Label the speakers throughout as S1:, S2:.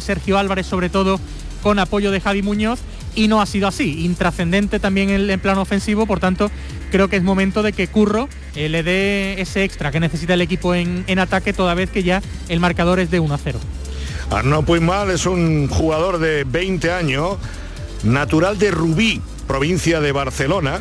S1: Sergio Álvarez sobre todo con apoyo de Javi Muñoz y no ha sido así. Intrascendente también en, en plano ofensivo, por tanto creo que es momento de que Curro eh, le dé ese extra que necesita el equipo en, en, ataque toda vez que ya el marcador es de 1 a 0.
S2: Arnaud Puigmal es un jugador de 20 años, natural de Rubí, provincia de Barcelona,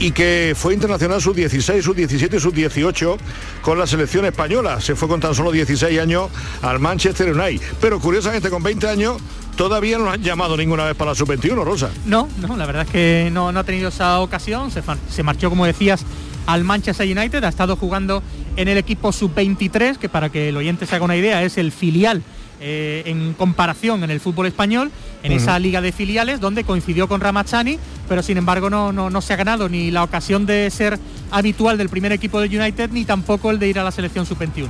S2: y que fue internacional sub-16, sub-17 y sub-18 con la selección española. Se fue con tan solo 16 años al Manchester United. Pero curiosamente con 20 años todavía no han llamado ninguna vez para la sub-21, Rosa.
S1: No, no, la verdad es que no, no ha tenido esa ocasión. Se, se, marchó, como decías, al Manchester United. Ha estado jugando en el equipo sub-23, que para que el oyente se haga una idea es el filial eh, en comparación en el fútbol español, en uh -huh. esa liga de filiales donde coincidió con Ramachani, pero sin embargo no, no, no, se ha ganado ni la ocasión de ser habitual del primer equipo del United, ni tampoco el de ir a la selección sub-21.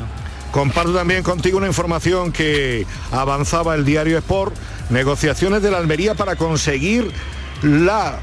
S2: Comparto también contigo una información que avanzaba el diario Sport, negociaciones de la Almería para conseguir la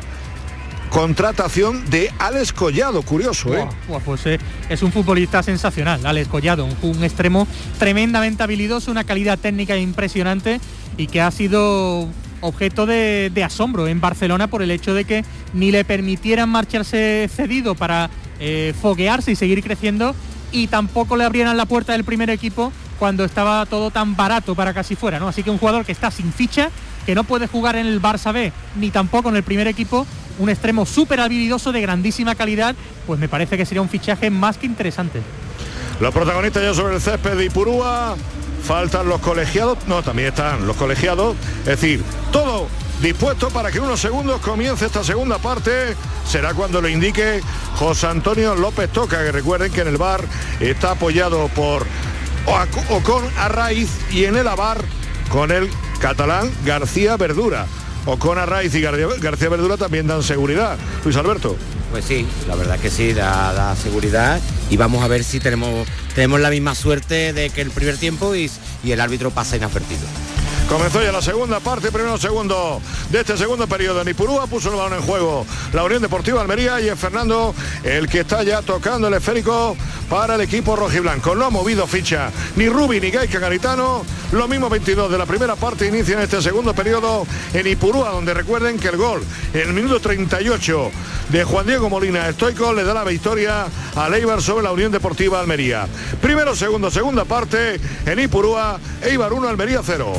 S2: contratación de Alex Collado, curioso, ¿eh?
S1: Pues eh, es un futbolista sensacional, Alex Collado, un, un, extremo tremendamente habilidoso, una calidad técnica impresionante y que ha sido objeto de, de, asombro en Barcelona por el hecho de que ni le permitieran marcharse cedido para eh, foguearse y seguir creciendo y tampoco le abrieran la puerta del primer equipo cuando estaba todo tan barato para casi fuera, ¿no? Así que un jugador que está sin ficha, que no puede jugar en el Barça B ni tampoco en el primer equipo, un extremo súper habilidoso de grandísima calidad, pues me parece que sería un fichaje más que interesante.
S2: Los protagonistas ya sobre el césped de Ipurúa, faltan los colegiados, no, también están los colegiados, es decir, todo dispuesto para que unos segundos comience esta segunda parte. Será cuando lo indique José Antonio López Toca, que recuerden que en el bar está apoyado por Ocon Arraiz y en el bar con el catalán García Verdura. Ocon Arraiz y García Verdura también dan seguridad. Luis Alberto.
S3: Pues sí, la verdad que sí, da, da, seguridad y vamos a ver si tenemos, tenemos la misma suerte de que el primer tiempo y, y el árbitro pasa inadvertido.
S2: Comenzó ya la segunda parte, primero segundo de este segundo periodo. Nipurúa puso el balón en juego. La Unión Deportiva Almería y es Fernando el que está ya tocando el esférico para el equipo rojiblanco. No ha movido ficha ni Rubi ni Gaika Garitano. Lo mismo 22 de la primera parte inicia en este segundo periodo en Ipurúa, donde recuerden que el gol en el minuto 38 de Juan Diego Molina Estoico le da la victoria a Leibar sobre la Unión Deportiva Almería. Primero, segundo, segunda parte en Ipurúa, Eibar 1, Almería 0.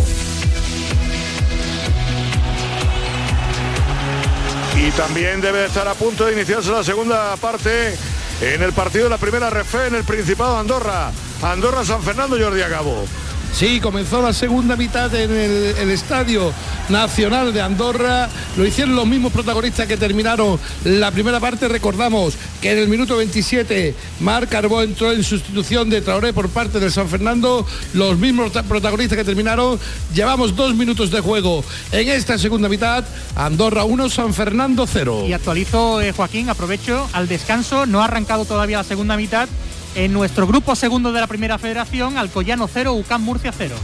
S2: Y también debe estar a punto de iniciarse la segunda parte en el partido de la primera refe en el Principado de Andorra. Andorra San Fernando Jordi Agabo.
S4: Sí, comenzó la segunda mitad en el, Estadio Nacional de Andorra. Lo hicieron los mismos protagonistas que terminaron la primera parte. Recordamos que en el minuto 27 Marc Carbó entró en sustitución de Traoré por parte del San Fernando. Los mismos protagonistas que terminaron. Llevamos dos minutos de juego en esta segunda mitad. Andorra 1, San Fernando 0.
S1: Y actualizo, eh, Joaquín, aprovecho al descanso. No ha arrancado todavía la segunda mitad. En nuestro grupo segundo de la primera federación, Alcoyano 0, UCAM Murcia 0.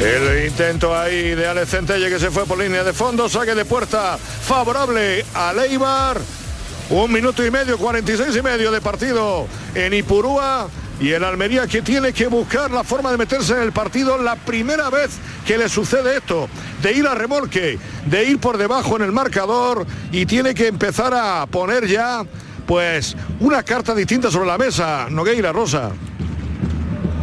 S2: El intento ahí de Alex Centelle que se fue por línea de fondo, saque de puerta favorable a Leibar. Un minuto y medio, 46 y medio de partido en Ipurúa. Y el Almería que tiene que buscar la forma de meterse en el partido la primera vez que le sucede esto, de ir a remolque, de ir por debajo en el marcador y tiene que empezar a poner ya pues una carta distinta sobre la mesa, Nogueira Rosa.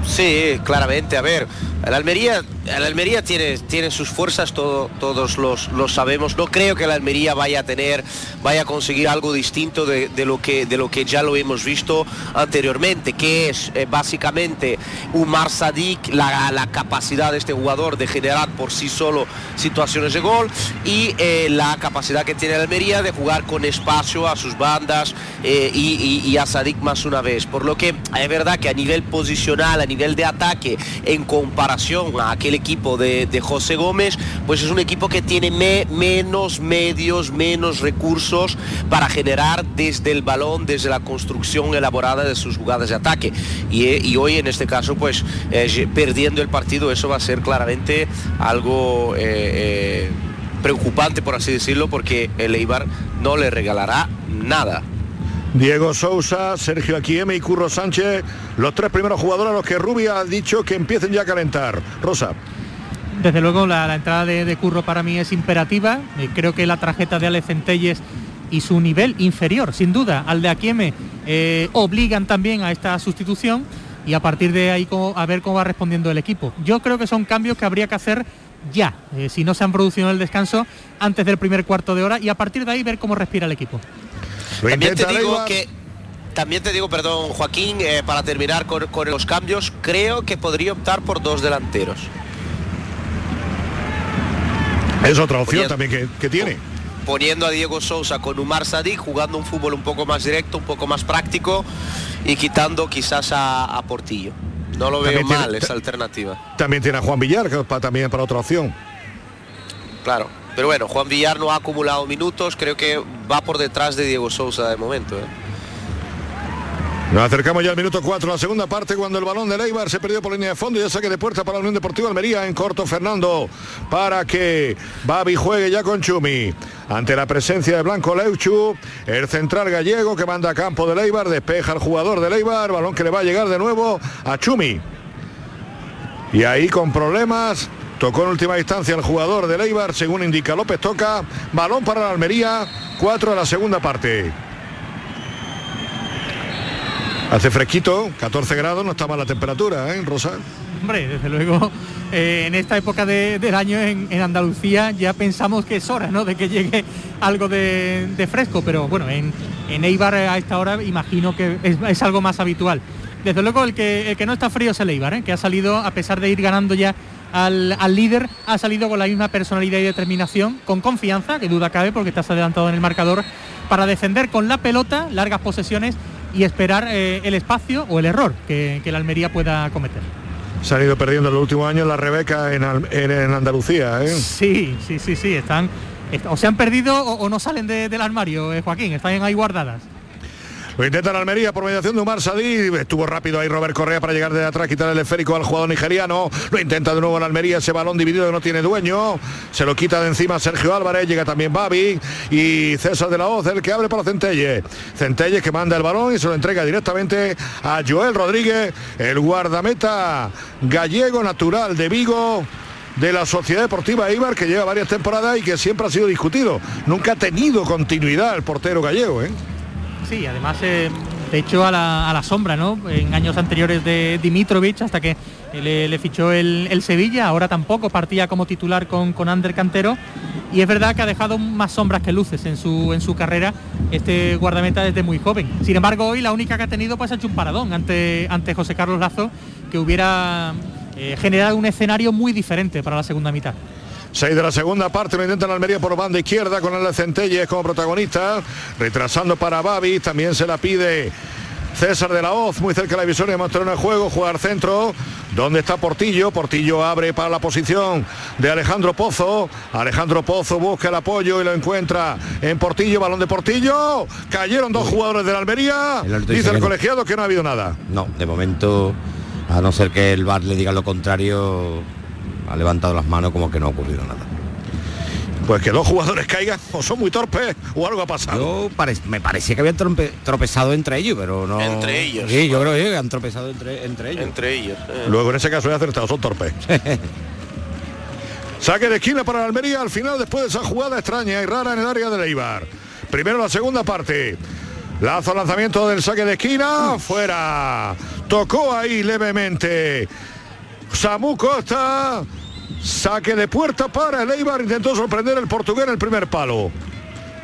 S5: Sí, claramente, a ver, el Almería, el Almería tiene, tiene sus fuerzas, todo, todos los, los, sabemos. No creo que el Almería vaya a tener, vaya a conseguir algo distinto de, lo, que, de lo que ya lo hemos visto anteriormente, que es eh, básicamente un Marsadik, la, la, capacidad de este jugador de generar por sí solo situaciones de gol y eh, la capacidad que tiene el Almería de jugar con espacio a sus bandas eh, y, a Sadik más una vez. Por lo que es verdad que a nivel posicional, a nivel de ataque, en comparación a aquel equipo de, José Gómez, pues es un equipo que tiene me, menos medios, menos recursos para generar desde el balón, desde la construcción elaborada de sus jugadas de ataque. Y, y hoy en este caso, pues eh, perdiendo el partido, eso va a ser claramente algo... Eh, eh, preocupante por así decirlo porque el Eibar no le regalará nada
S2: Diego Sousa, Sergio Aquieme y Curro Sánchez, los tres primeros jugadores a los que Rubia ha dicho que empiecen ya a calentar. Rosa.
S1: Desde luego la, entrada de, Curro para mí es imperativa. Eh, creo que la tarjeta de Alex Centelles y su nivel inferior, sin duda, al de Aquieme, eh, obligan también a esta sustitución y a partir de ahí a ver cómo va respondiendo el equipo. Yo creo que son cambios que habría que hacer ya, eh, si no se han producido en el descanso, antes del primer cuarto de hora y a partir de ahí ver cómo respira el equipo.
S5: También te digo que también te digo, perdón, Joaquín, eh, para terminar con, los cambios, creo que podría optar por dos delanteros.
S2: Es otra opción también que, tiene.
S5: Poniendo a Diego Sousa con Umar Sadik, jugando un fútbol un poco más directo, un poco más práctico y quitando quizás a, Portillo. No lo veo mal esa alternativa.
S2: También tiene a Juan Villar, que para, también para otra opción.
S5: Claro. Pero bueno, Juan Villar no ha acumulado minutos, creo que va por detrás de Diego Sousa de momento. ¿eh?
S2: Nos acercamos ya al minuto 4, la segunda parte, cuando el balón de Leibar se perdió por línea de fondo y ya saque de puerta para la Unión Deportiva Almería en corto Fernando para que Babi juegue ya con Chumi. Ante la presencia de Blanco Leuchu, el central gallego que manda a campo de Leibar, despeja al jugador de Leibar, balón que le va a llegar de nuevo a Chumi. Y ahí con problemas, Tocó en última instancia el jugador de Leibar, según indica López Toca. Balón para la Almería, 4 a la segunda parte. Hace fresquito, 14 grados, no está mala temperatura, ¿eh, Rosa?
S1: Hombre, desde luego, eh, en esta época del año en, Andalucía ya pensamos que es hora, ¿no? De que llegue algo de, fresco, pero bueno, en, en, Eibar a esta hora imagino que es, algo más habitual. Desde luego el que, el que no está frío es el Eibar, ¿eh? que ha salido, a pesar de ir ganando ya al, líder, ha salido con la misma personalidad y determinación, con confianza, que duda cabe porque estás adelantado en el marcador, para defender con la pelota largas posesiones y esperar eh, el espacio o el error que, la Almería pueda cometer.
S2: Se han ido perdiendo en los últimos años la Rebeca en, Andalucía, ¿eh?
S1: Sí, sí, sí, sí, están, o se han perdido o, no salen del armario, eh, Joaquín, están ahí guardadas.
S2: Lo intenta la Almería por mediación de Umar Sadí. Estuvo rápido ahí Robert Correa para llegar de atrás, quitar el esférico al jugador nigeriano. Lo intenta de nuevo la Almería, ese balón dividido que no tiene dueño. Se lo quita de encima Sergio Álvarez, llega también Babi y César de la Hoz, el que abre para Centelle. Centelle que manda el balón y se lo entrega directamente a Joel Rodríguez, el guardameta gallego natural de Vigo de la Sociedad Deportiva Eibar que lleva varias temporadas y que siempre ha sido discutido. Nunca ha tenido continuidad el portero gallego, ¿eh?
S1: Sí, además eh, de hecho a la, sombra, ¿no? En años anteriores de Dimitrovich hasta que le, fichó el, Sevilla, ahora tampoco partía como titular con, con Ander Cantero y es verdad que ha dejado más sombras que luces en su, en su carrera este guardameta desde muy joven. Sin embargo, hoy la única que ha tenido pues ha hecho un paradón ante, ante José Carlos Lazo que hubiera eh, generado un escenario muy diferente para la segunda mitad.
S2: 6 de la segunda parte, lo intenta la Almería por banda izquierda con el Centelles como protagonista, retrasando para Babi, también se la pide César de la Hoz, muy cerca de la visoria, en el juego, jugar centro, donde está Portillo, Portillo abre para la posición de Alejandro Pozo, Alejandro Pozo busca el apoyo y lo encuentra en Portillo, balón de Portillo, cayeron dos jugadores de la Almería, dice el colegiado que no ha habido nada.
S3: No, de momento, a no ser que el VAR le diga lo contrario, ha levantado las manos como que no ha ocurrido nada.
S2: Pues que dos jugadores caigan o son muy torpes o algo ha pasado.
S3: me parecía que habían tropezado entre ellos, pero no.
S5: Entre ellos.
S3: Sí, yo creo que han tropezado entre, entre ellos.
S5: Entre ellos.
S2: Eh. Luego en ese caso he acertado, son torpes. Saque de esquina para la Almería al final después de esa jugada extraña y rara en el área de Leibar. Primero la segunda parte. Lazo lanzamiento del saque de esquina. Fuera. Tocó ahí levemente. Samu Costa Saque de puerta para el Eibar. Intentó sorprender el portugués en el primer palo.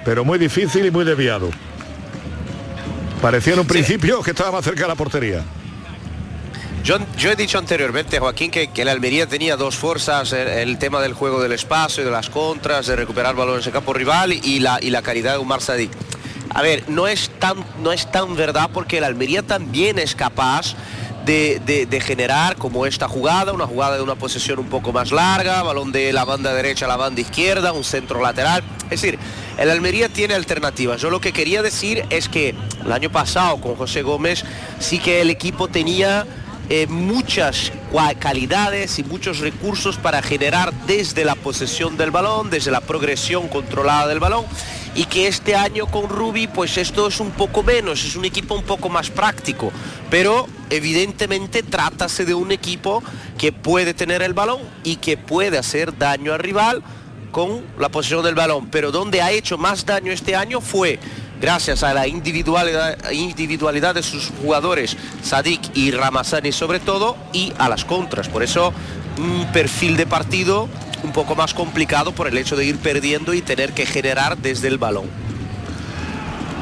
S2: Pero muy difícil y muy desviado. Parecía en un principio que estaba más cerca de la portería.
S5: Yo, yo, he dicho anteriormente, Joaquín, que, que la Almería tenía dos fuerzas, el, tema del juego del espacio, de las contras, de recuperar balones en campo rival y la, y la calidad de Umar Sadik. A ver, no es, tan, no es tan verdad porque la Almería también es capaz de, generar como esta jugada, una jugada de una posesión un poco más larga, balón de la banda derecha a la banda izquierda, un centro lateral. Es decir, el Almería tiene alternativas. Yo lo que quería decir es que el año pasado con José Gómez sí que el equipo tenía eh, muchas calidades y muchos recursos para generar desde la posesión del balón, desde la progresión controlada del balón y que este año con Rubi pues esto es un poco menos, es un equipo un poco más práctico, pero evidentemente trátase de un equipo que puede tener el balón y que puede hacer daño al rival con la posición del balón, pero donde ha hecho más daño este año fue gracias a la individualidad, individualidad de sus jugadores, Sadik y Ramazani sobre todo, y a las contras. Por eso un perfil de partido un poco más complicado por el hecho de ir perdiendo y tener que generar desde el balón.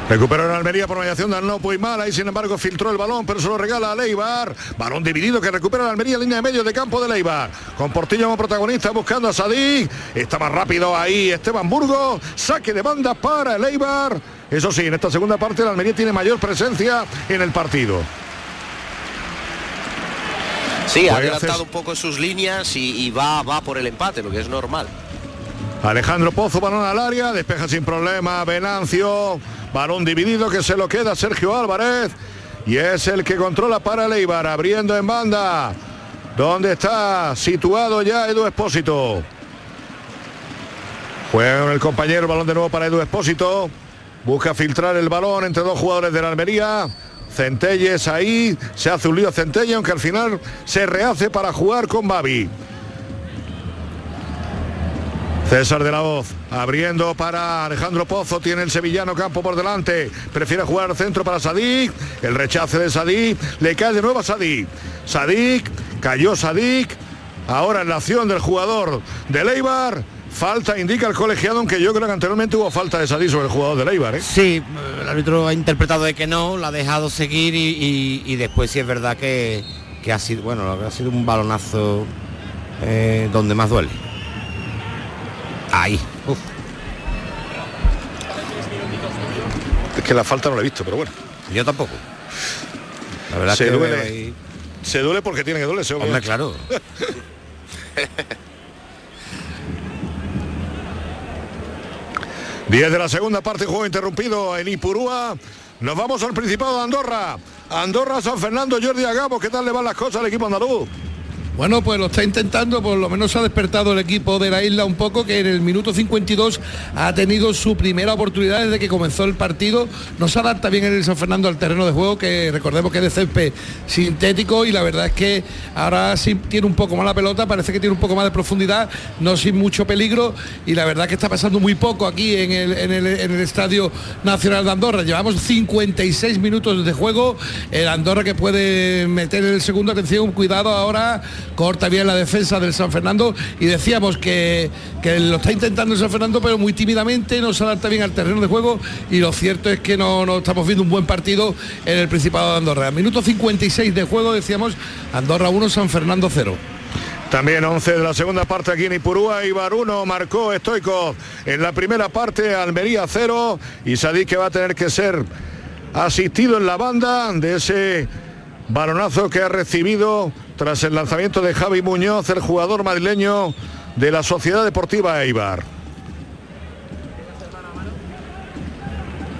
S2: Recuperó en Almería por mediación de Arnopo y Mala y sin embargo filtró el balón, pero se lo regala a Leibar. Balón dividido que recupera la Almería, línea de medio de campo de Leibar. Con Portillo como protagonista buscando a Sadik. Está más rápido ahí Esteban Burgos. Saque de banda para el Eibar. Eso sí, en esta segunda parte la Almería tiene mayor presencia en el partido.
S5: Sí, ha adelantado un poco sus líneas y, y, va, va por el empate, lo que es normal.
S2: Alejandro Pozo, balón al área, despeja sin problema Venancio, balón dividido que se lo queda Sergio Álvarez y es el que controla para Leibar, abriendo en banda, donde está situado ya Edu Espósito. Juega con el compañero, balón de nuevo para Edu Espósito, busca filtrar el balón entre dos jugadores de la Almería. Centelles ahí, se hace un lío Centelle, aunque al final se rehace para jugar con Babi. César de la Voz abriendo para Alejandro Pozo, tiene el sevillano campo por delante, prefiere jugar centro para Sadik, el rechace de Sadik, le cae de nuevo a Sadik. Sadik, cayó Sadik, ahora en la acción del jugador de Leibar, falta indica el colegiado, aunque yo creo que anteriormente hubo falta de Sadik sobre el jugador de Leibar. ¿eh?
S3: Sí, el árbitro ha interpretado de que no, la ha dejado seguir y, y, y después sí es verdad que, que, ha sido, bueno, ha sido un balonazo eh, donde más duele. Ahí. Uf.
S2: Es que la falta no la he visto, pero bueno.
S3: Yo tampoco. La verdad
S2: se
S3: es que
S2: duele.
S3: ahí...
S2: Se duele porque tiene que dolerse.
S3: Hombre, claro.
S2: Diez de la segunda parte, juego interrumpido en Ipurúa. Nos vamos al Principado de Andorra. Andorra, San Fernando, Jordi Agabo. ¿Qué tal le van las cosas al equipo andaluz?
S4: Bueno, pues lo está intentando, por lo menos ha despertado el equipo de la isla un poco, que en el minuto 52 ha tenido su primera oportunidad desde que comenzó el partido. No se adapta bien el San Fernando al terreno de juego, que recordemos que es de césped sintético y la verdad es que ahora sí tiene un poco más la pelota, parece que tiene un poco más de profundidad, no sin mucho peligro y la verdad que está pasando muy poco aquí en el, en el Estadio Nacional de Andorra. Llevamos 56 minutos de juego, el Andorra que puede meter el segundo, atención, cuidado ahora corta bien la defensa del San Fernando y decíamos que, que, lo está intentando el San Fernando pero muy tímidamente, no se adapta bien al terreno de juego y lo cierto es que no, no estamos viendo un buen partido en el Principado de Andorra. Minuto 56 de juego decíamos Andorra 1, San Fernando 0.
S2: También 11 de la segunda parte aquí en Ipurúa, Ibar 1, marcó Estoico en la primera parte, Almería 0 y Sadik que va a tener que ser asistido en la banda de ese balonazo que ha recibido tras el lanzamiento de Javi Muñoz, el jugador madrileño de la Sociedad Deportiva Eibar.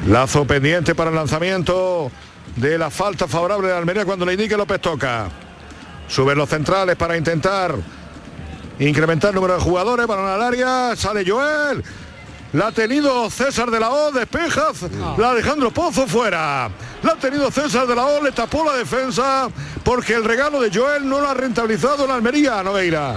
S2: Lazo pendiente para el lanzamiento de la falta favorable de Almería cuando le indique López Toca. Suben los centrales para intentar incrementar el número de jugadores, balón al área, sale Joel, la ha tenido César de la O, despeja, la Alejandro Pozo fuera. La ha tenido César de la O, le tapó la defensa porque el regalo de Joel no lo ha rentabilizado en Almería, Nogueira.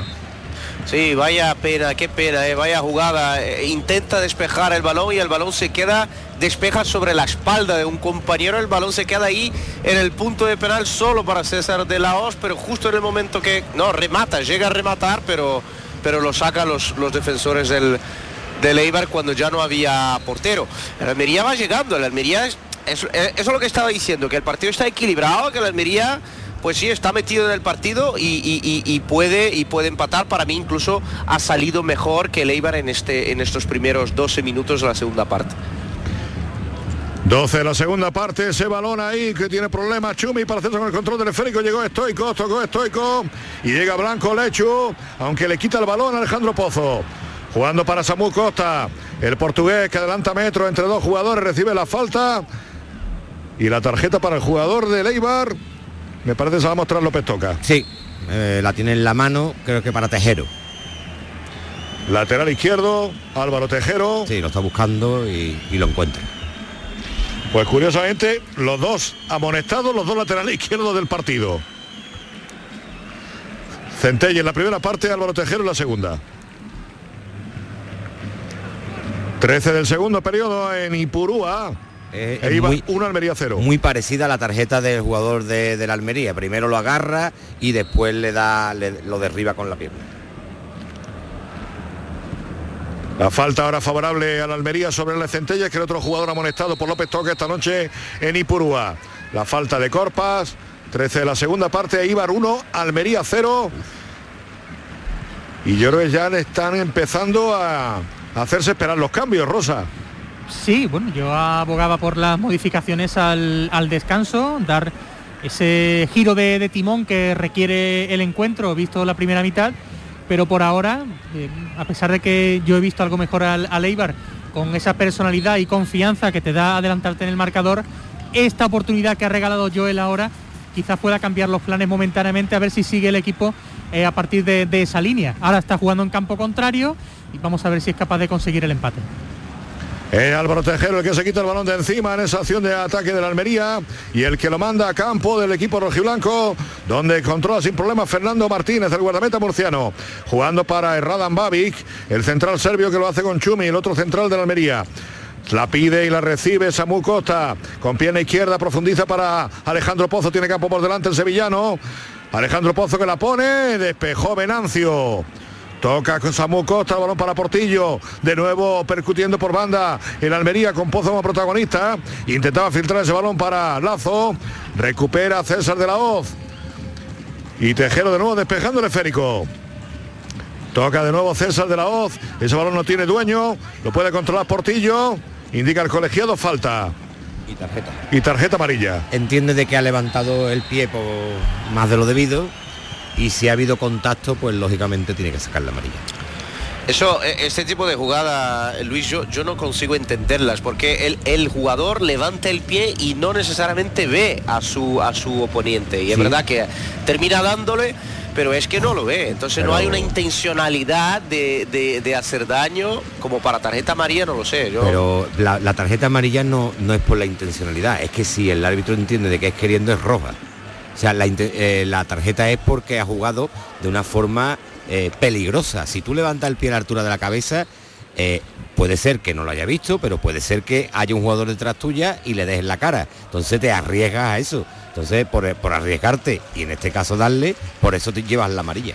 S5: Sí, vaya pena, qué pena, eh, vaya jugada. Eh, intenta despejar el balón y el balón se queda, despeja sobre la espalda de un compañero, el balón se queda ahí en el punto de penal solo para César de la Hoz, pero justo en el momento que, no, remata, llega a rematar, pero, pero lo sacan los, los defensores del, del Eibar cuando ya no había portero. El Almería va llegando, el Almería es, eso, eso es lo que estaba diciendo, que el partido está equilibrado, que el Almería pues sí, está metido en el partido y, puede, y puede empatar. Para mí incluso ha salido mejor que el en, este, en estos primeros 12 minutos de la segunda parte.
S2: 12 de la segunda parte, ese balón ahí que tiene problemas Chumi para hacerse con el control del esférico, llegó Estoico, tocó Estoico y llega Blanco Lechu, aunque le quita el balón a Alejandro Pozo. Jugando para Samu Costa, el portugués que adelanta metro entre dos jugadores, recibe la falta y la tarjeta para el jugador de Eibar. Me parece que se va a mostrar López Toca.
S3: Sí, eh, la tiene en la mano, creo que para Tejero.
S2: Lateral izquierdo, Álvaro Tejero.
S3: Sí, lo está buscando y, y lo encuentra.
S2: Pues curiosamente, los dos amonestados, los dos laterales izquierdos del partido. Centella en la primera parte, Álvaro Tejero en la segunda. 13 del segundo periodo en Ipurúa.
S3: Eh,
S2: E iba
S3: muy,
S2: 1 Almería 0.
S3: muy parecida a la tarjeta del jugador de, de la Almería. Primero lo agarra y después le da, le- lo derriba con la pierna.
S2: La falta ahora favorable a la Almería sobre el Centella, que el otro jugador amonestado por López Toque esta noche en Ipurúa. La falta de Corpas, 13 de la segunda parte, Ibar 1, Almería 0. Y yo creo que ya le están empezando a hacerse esperar los cambios, Rosa.
S1: Sí, bueno, yo abogaba por las modificaciones al, al descanso, dar ese giro de, de timón que requiere el encuentro, visto la primera mitad, pero por ahora, eh, a pesar de que yo he visto algo mejor al, al Eibar, con esa personalidad y confianza que te da adelantarte en el marcador, esta oportunidad que ha regalado Joel ahora quizás pueda cambiar los planes momentáneamente a ver si sigue el equipo eh, a partir de, de esa línea. Ahora está jugando en campo contrario y vamos a ver si es capaz de conseguir el empate.
S2: Es Álvaro Tejero el que se quita el balón de encima en esa acción de ataque de la Almería y el que lo manda a campo del equipo rojiblanco, donde controla sin problemas Fernando Martínez, el guardameta murciano, jugando para Radan Babic, el central serbio que lo hace con Chumi, el otro central de la Almería. La pide y la recibe Samu Costa. Con pierna izquierda profundiza para Alejandro Pozo. Tiene campo por delante el sevillano. Alejandro Pozo que la pone. Despejó Venancio. Toca con Samu Costa, el balón para Portillo, de nuevo percutiendo por banda en Almería con Pozo como protagonista. Intentaba filtrar ese balón para Lazo, recupera César de la Hoz. Y Tejero de nuevo despejando el esférico. Toca de nuevo César de la Hoz, ese balón no tiene dueño, lo puede controlar Portillo, indica el colegiado falta
S3: Y tarjeta.
S2: y tarjeta amarilla.
S3: Entiende de que ha levantado el pie por más de lo debido y si ha habido contacto, pues lógicamente tiene que sacar la amarilla.
S5: Eso, e- este tipo de jugada, Luis, yo, yo no consigo entenderlas porque el, el jugador levanta el pie y no necesariamente ve a su, a su oponente. Y es verdad que termina dándole, pero es que no lo ve. Entonces no hay una intencionalidad de, de- de hacer daño como para tarjeta amarilla, no lo sé. Yo,
S3: Pero la, la tarjeta amarilla no, no es por la intencionalidad, es que si el árbitro entiende de que es queriendo es roja. Sea, la, eh, la tarjeta es porque ha jugado de una forma eh, peligrosa. Si tú levantas el pie a la altura de la cabeza, eh, puede ser que no lo haya visto, pero puede ser que haya un jugador detrás tuya y le des en la cara. Entonces te arriesgas a eso. Entonces, por, por arriesgarte y en este caso darle, por eso te llevas la amarilla.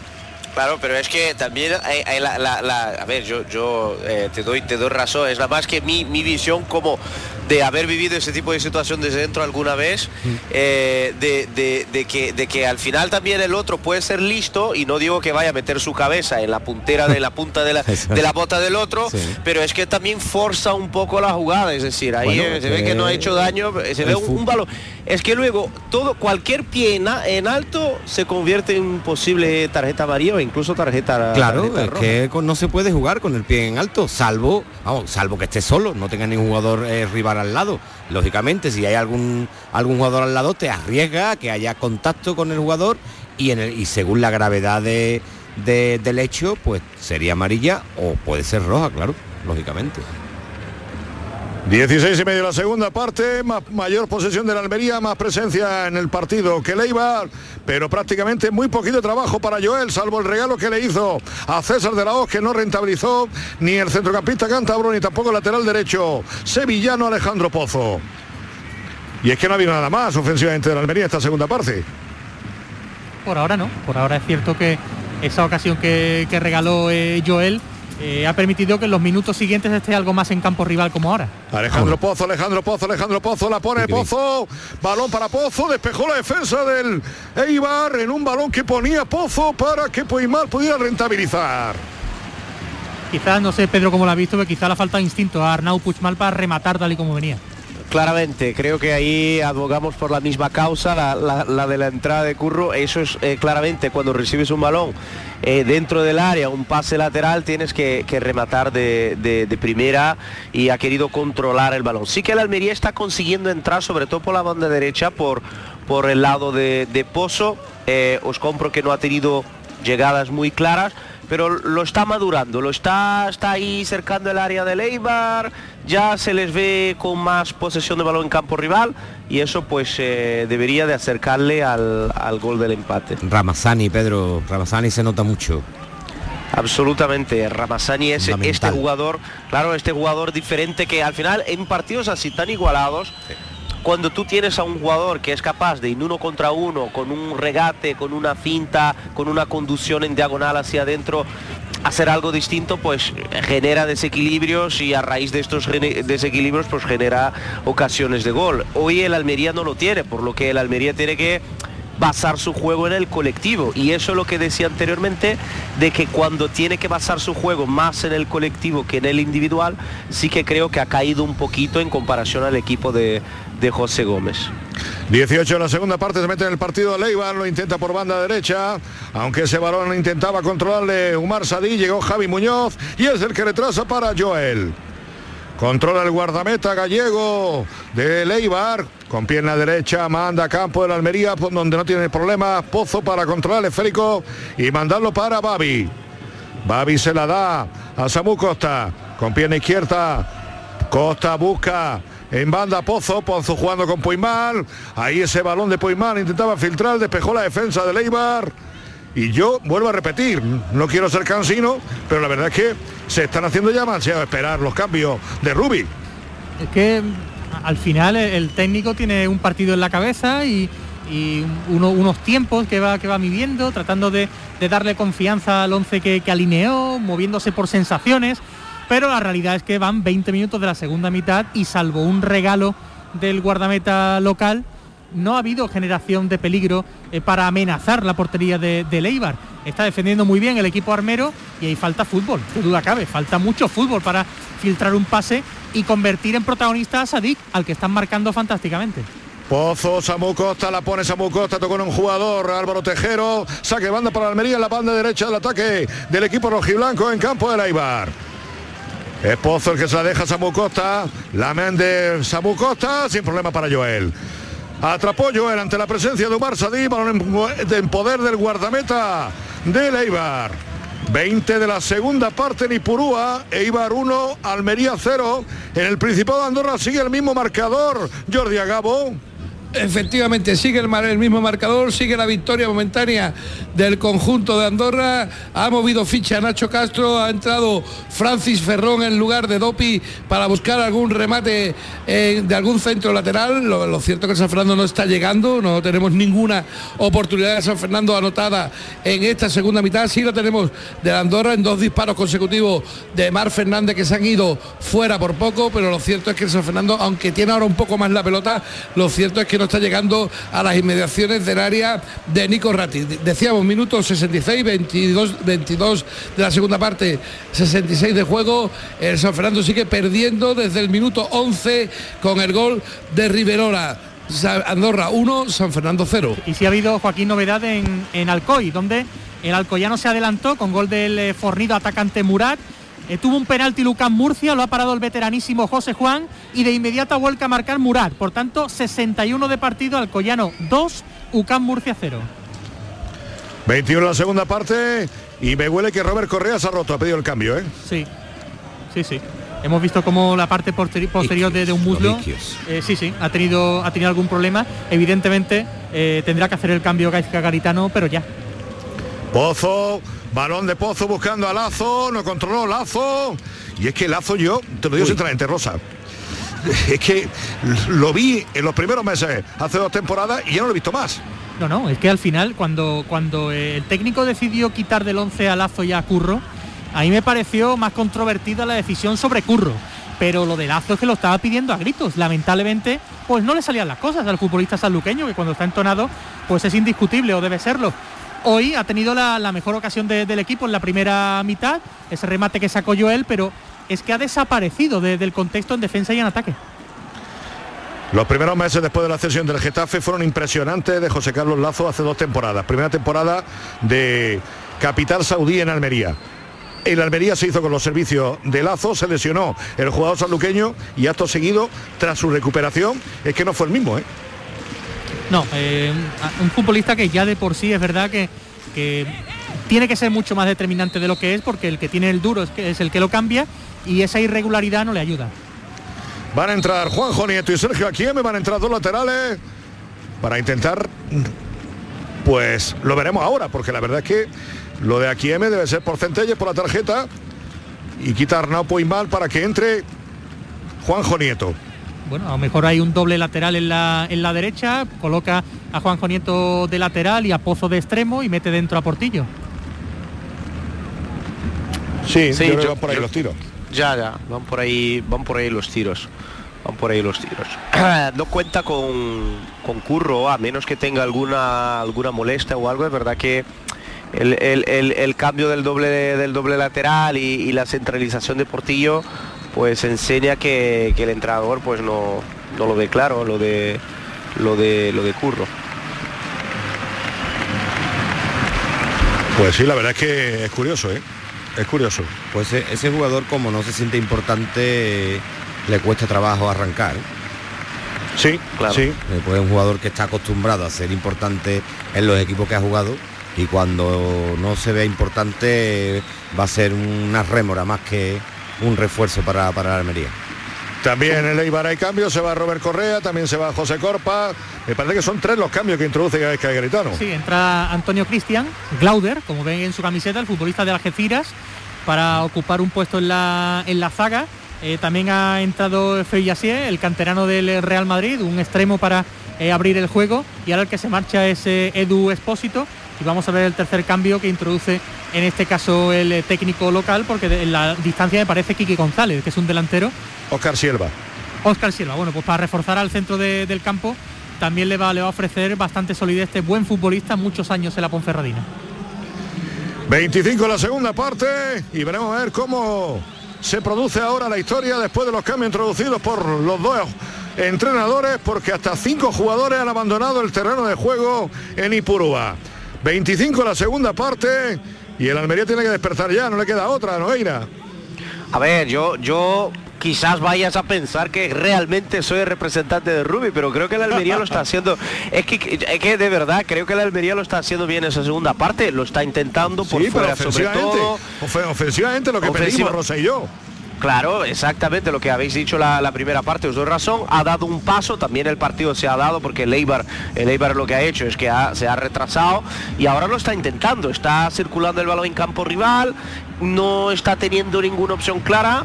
S5: Claro, pero es que también hay, hay la, la- la- a ver, yo, yo eh, te doy te doy razón, es nada más que mi, mi visión como de haber vivido ese tipo de situación desde dentro alguna vez, eh, de, de- de que, de que al final también el otro puede ser listo y no digo que vaya a meter su cabeza en la puntera de la punta de la, de la bota del otro,
S3: Sí.
S5: pero es que también forza un poco la jugada, es decir, ahí
S3: Bueno,
S5: eh, se ve que no ha hecho daño, se ve un balón. Es que luego todo, cualquier pie en, alto se convierte en posible tarjeta amarilla o incluso tarjeta
S3: Claro,
S5: tarjeta
S3: es
S5: roja.
S3: que no se puede jugar con el pie en alto, salvo, vamos, salvo que esté solo, no tenga ningún jugador eh, rival al lado. Lógicamente, si hay algún algún jugador al lado, te arriesga a que haya contacto con el jugador y, en el- y según la gravedad de- de- del hecho, pues sería amarilla o puede ser roja, claro, lógicamente.
S2: 16 y medio la segunda parte, más, mayor posesión de la Almería, más presencia en el partido que le iba, pero prácticamente muy poquito trabajo para Joel, salvo el regalo que le hizo a César de la Hoz, que no rentabilizó ni el centrocampista cántabro ni tampoco lateral derecho sevillano Alejandro Pozo. Y es que no ha habido nada más ofensivamente de la Almería esta segunda parte.
S1: Por ahora no, por ahora es cierto que esa ocasión que, que regaló eh, Joel eh, ha permitido que en los minutos siguientes esté algo más en campo rival como ahora.
S2: Alejandro Pozo, Alejandro Pozo, Alejandro Pozo, la pone. Pozo, balón para Pozo, despejó la defensa del Eibar en un balón que ponía Pozo para que Poimar pudiera rentabilizar.
S1: Quizás, no sé Pedro cómo lo ha visto, pero quizás le ha faltado instinto a Arnau Puigmal para rematar tal y como venía.
S5: Claramente, creo que ahí abogamos por la misma causa, la, de la entrada de Curro. Eso es eh, claramente cuando recibes un balón eh, dentro del área, un pase lateral, tienes que, rematar de, primera y ha querido controlar el balón. Sí que el Almería está consiguiendo entrar, sobre todo por la banda derecha, por, por el lado de, Pozo. Eh, os compro que no ha tenido llegadas muy claras, pero lo está madurando, lo está, está ahí cercando el área de Eibar, ya se les ve con más posesión de balón en campo rival y eso pues eh, debería de acercarle al, al gol del empate.
S3: Ramazani, Pedro, Ramazani se nota mucho.
S5: Absolutamente, Ramazani es este jugador, claro, este jugador diferente que al final en partidos así tan igualados, cuando tú tienes a un jugador que es capaz de en uno contra uno, con un regate, con una finta, con una conducción en diagonal hacia adentro, hacer algo distinto, pues genera desequilibrios y a raíz de estos desequilibrios pues genera ocasiones de gol. Hoy el Almería no lo tiene, por lo que el Almería tiene que basar su juego en el colectivo y eso es lo que decía anteriormente de que cuando tiene que basar su juego más en el colectivo que en el individual sí que creo que ha caído un poquito en comparación al equipo de, de José Gómez
S2: 18 en la segunda parte se mete en el partido de Leibar, lo intenta por banda derecha, aunque ese balón intentaba controlarle Umar Sadí, llegó Javi Muñoz y es el que retrasa para Joel. Controla el guardameta gallego de Leibar, con pierna derecha, manda a campo de la Almería, donde no tiene problemas, Pozo para controlar el esférico y mandarlo para Babi. Babi se la da a Samu Costa, con pierna izquierda, Costa busca en banda Pozo, Pozo jugando con Poimán. Ahí ese balón de Poimán intentaba filtrar, despejó la defensa de Leibar. Y yo vuelvo a repetir, no quiero ser cansino, pero la verdad es que se están haciendo ya demasiado esperar los cambios de Rubi.
S1: Es que al final el, técnico tiene un partido en la cabeza y, y uno- unos tiempos que va, midiendo, tratando de, darle confianza al 11 que, alineó, moviéndose por sensaciones, pero la realidad es que van 20 minutos de la segunda mitad y salvo un regalo del guardameta local, no ha habido generación de peligro eh, para amenazar la portería de, Leibar. Está defendiendo muy bien el equipo armero y ahí falta fútbol, qué duda cabe, falta mucho fútbol para filtrar un pase y convertir en protagonista a Sadik, al que están marcando fantásticamente.
S2: Pozo, Samu Costa, la pone Samu Costa, tocó en un jugador, Álvaro Tejero, saque banda para Almería en la banda derecha del ataque del equipo rojiblanco en campo de Aibar. Es Pozo el que se la deja Samu Costa, la mende Samu Costa, sin problema para Joel. Atrapó Joel ante la presencia de Omar Sadí, balón en, en poder del guardameta del Eibar. 20 de la segunda parte en Ipurúa, Eibar 1, Almería 0. En el Principado de Andorra sigue el mismo marcador, Jordi Agabo.
S4: Efectivamente, sigue el, mismo marcador, sigue la victoria momentánea del conjunto de Andorra. Ha movido ficha Nacho Castro, ha entrado Francis Ferrón en lugar de Dopi para buscar algún remate eh, de algún centro lateral. Lo, lo cierto es que San Fernando no está llegando, no tenemos ninguna oportunidad de San Fernando anotada en esta segunda mitad. Sí la tenemos de Andorra en dos disparos consecutivos de Mar Fernández que se han ido fuera por poco, pero lo cierto es que San Fernando, aunque tiene ahora un poco más la pelota, lo cierto es que no está llegando a las inmediaciones del área de Nico Ratti. Decíamos minutos 66, 22, 22 de la segunda parte, 66 de juego. El San Fernando sigue perdiendo desde el minuto 11 con el gol de Riverora. Sa- Andorra 1, San Fernando 0.
S1: Y sí ha habido, Joaquín, novedad en, en Alcoy, donde el alcoyano se adelantó con gol del eh, fornido atacante Murat. Eh, tuvo un penalti Lucas Murcia, lo ha parado el veteranísimo José Juan y de inmediato vuelca a marcar Murat. Por tanto, 61 de partido, Alcoyano 2, UCAM Murcia 0.
S2: 21 en la segunda parte y me huele que Robert Correa se ha roto, ha pedido el cambio, ¿eh?
S1: Sí, sí, sí. Hemos visto como la parte posterior de, de un muslo, eh, sí, sí, ha tenido, ha tenido algún problema. Evidentemente eh, tendrá que hacer el cambio Gaizka Garitano, pero ya.
S2: Pozo, balón de Pozo buscando a Lazo, no controló Lazo. Y es que Lazo yo, te lo digo sinceramente, Rosa. Es que lo vi en los primeros meses, hace dos temporadas, y ya no lo he visto más.
S1: No, no, es que al final cuando, cuando eh, el técnico decidió quitar del 11 a Lazo y a Curro, a mí me pareció más controvertida la decisión sobre Curro. Pero lo de Lazo es que lo estaba pidiendo a gritos. Lamentablemente, pues no le salían las cosas al futbolista sanluqueño, que cuando está entonado, pues es indiscutible o debe serlo. Hoy ha tenido la, mejor ocasión de- del equipo en la primera mitad, ese remate que sacó Joel, pero es que ha desaparecido de- del contexto en defensa y en ataque.
S2: Los primeros meses después de la cesión del Getafe fueron impresionantes de José Carlos Lazo hace dos temporadas. Primera temporada de capital saudí en Almería. El Almería se hizo con los servicios de Lazo, se lesionó el jugador sanluqueño y acto seguido, tras su recuperación, es que no fue el mismo, ¿eh?
S1: No, eh, un futbolista que ya de por sí es verdad que, que tiene que ser mucho más determinante de lo que es porque el que tiene el duro es, el que lo cambia y esa irregularidad no le ayuda.
S2: Van a entrar Juanjo Nieto y Sergio me van a entrar dos laterales para intentar, pues lo veremos ahora, porque la verdad es que lo de Aquieme debe ser por centelles por la tarjeta y quita Arnau mal para que entre Juanjo Nieto.
S1: Bueno, a lo mejor hay un doble lateral en la, en la derecha, coloca a Juanjo Nieto de lateral y a Pozo de extremo y mete dentro a Portillo.
S2: Sí, sí van por ahí los tiros.
S5: Ya, ya, van por ahí, van por ahí los tiros. Van por ahí los tiros. no cuenta con, con Curro, a menos que tenga alguna alguna molestia o algo, es verdad que el, cambio del doble del doble lateral y, la centralización de Portillo pues enseña que, el entrenador pues no, no, lo ve claro lo de lo de lo de Curro.
S2: Pues sí, la verdad es que es curioso, ¿eh? Es curioso.
S3: Pues e, ese jugador como no se siente importante le cuesta trabajo arrancar.
S2: Sí, claro. Sí.
S3: Pues es un jugador que está acostumbrado a ser importante en los equipos que ha jugado y cuando no se vea importante va a ser una rémora más que un refuerzo para, para la Almería.
S2: También en el Eibar hay cambios, se va Robert Correa, también se va José Corpa. Me parece que son tres los cambios que introduce cada vez que hay gritano.
S1: Sí, entra Antonio Cristian, Glauder, como ven en su camiseta, el futbolista de Algeciras, para ocupar un puesto en la, en la zaga. Eh, también ha entrado Feuillassier, el canterano del Real Madrid, un extremo para eh, abrir el juego. Y ahora el que se marcha es eh, Edu Espósito y vamos a ver el tercer cambio que introduce en este caso el eh, técnico local porque en la distancia me parece Kiki González que es un delantero.
S2: Oscar Silva.
S1: Oscar Silva bueno pues para reforzar al centro del campo también le va, le va a ofrecer bastante solidez este buen futbolista muchos años en la Ponferradina.
S2: 25 la segunda parte y veremos a ver cómo se produce ahora la historia después de los cambios introducidos por los dos entrenadores porque hasta cinco jugadores han abandonado el terreno de juego en Ipurúa. 25 la segunda parte y el Almería tiene que despertar ya, no le queda otra, ¿no, Eira?
S5: A ver, yo, yo quizás vayas a pensar que realmente soy el representante de Rubi, pero creo que el Almería lo está haciendo. Es que, es que de verdad creo que el Almería lo está haciendo bien esa segunda parte, lo está intentando por fuera, sobre todo.
S2: Ofensivamente lo que pedimos Rosa y yo.
S5: Claro, exactamente lo que habéis dicho la, primera parte, os doy razón, ha dado un paso, también el partido se ha dado porque el Eibar, lo que ha hecho es que se ha retrasado y ahora lo está intentando, está circulando el balón en campo rival, no está teniendo ninguna opción clara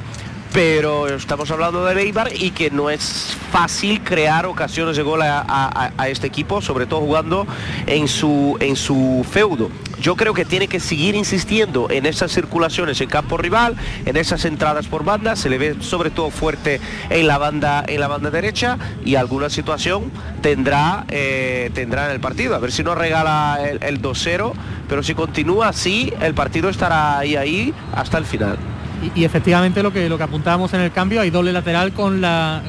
S5: pero estamos hablando de Eibar y que no es fácil crear ocasiones de gol a, este equipo, sobre todo jugando en su, en su feudo. Yo creo que tiene que seguir insistiendo en esas circulaciones en campo rival, en esas entradas por banda, se le ve sobre todo fuerte en la banda, en la banda derecha y alguna situación tendrá, eh, tendrá en el partido. A ver si nos regala el, el 2-0, pero si continúa así, el partido estará ahí, ahí hasta el final
S1: y, efectivamente lo que lo que apuntábamos en el cambio hay doble lateral con la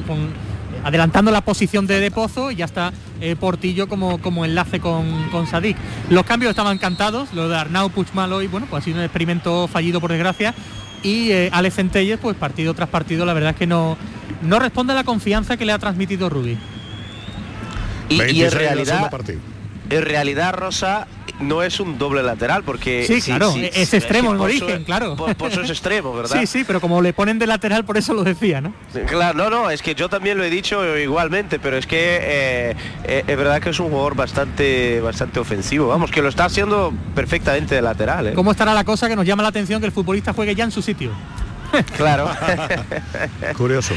S1: adelantando la posición de, de Pozo y ya está eh, Portillo como, como enlace con, con Sadik. Los cambios estaban cantados, lo de Arnau Puchmal hoy, bueno, pues ha sido un experimento fallido por desgracia. Y eh, Alex Centelles, pues partido tras partido, la verdad es que no, no responde a la confianza que le ha transmitido Rubi.
S5: Y, y en realidad, en realidad, Rosa, no es un doble lateral porque
S1: sí, claro es extremo en origen claro.
S5: por, eso es extremo verdad
S1: sí sí pero como le ponen de lateral por eso lo decía no
S5: claro no no es que yo también lo he dicho igualmente pero es que eh, eh, es verdad que es un jugador bastante bastante ofensivo vamos que lo está haciendo perfectamente de lateral ¿eh?
S1: cómo estará la cosa que nos llama la atención que el futbolista juegue ya en su sitio
S5: claro.
S2: Curioso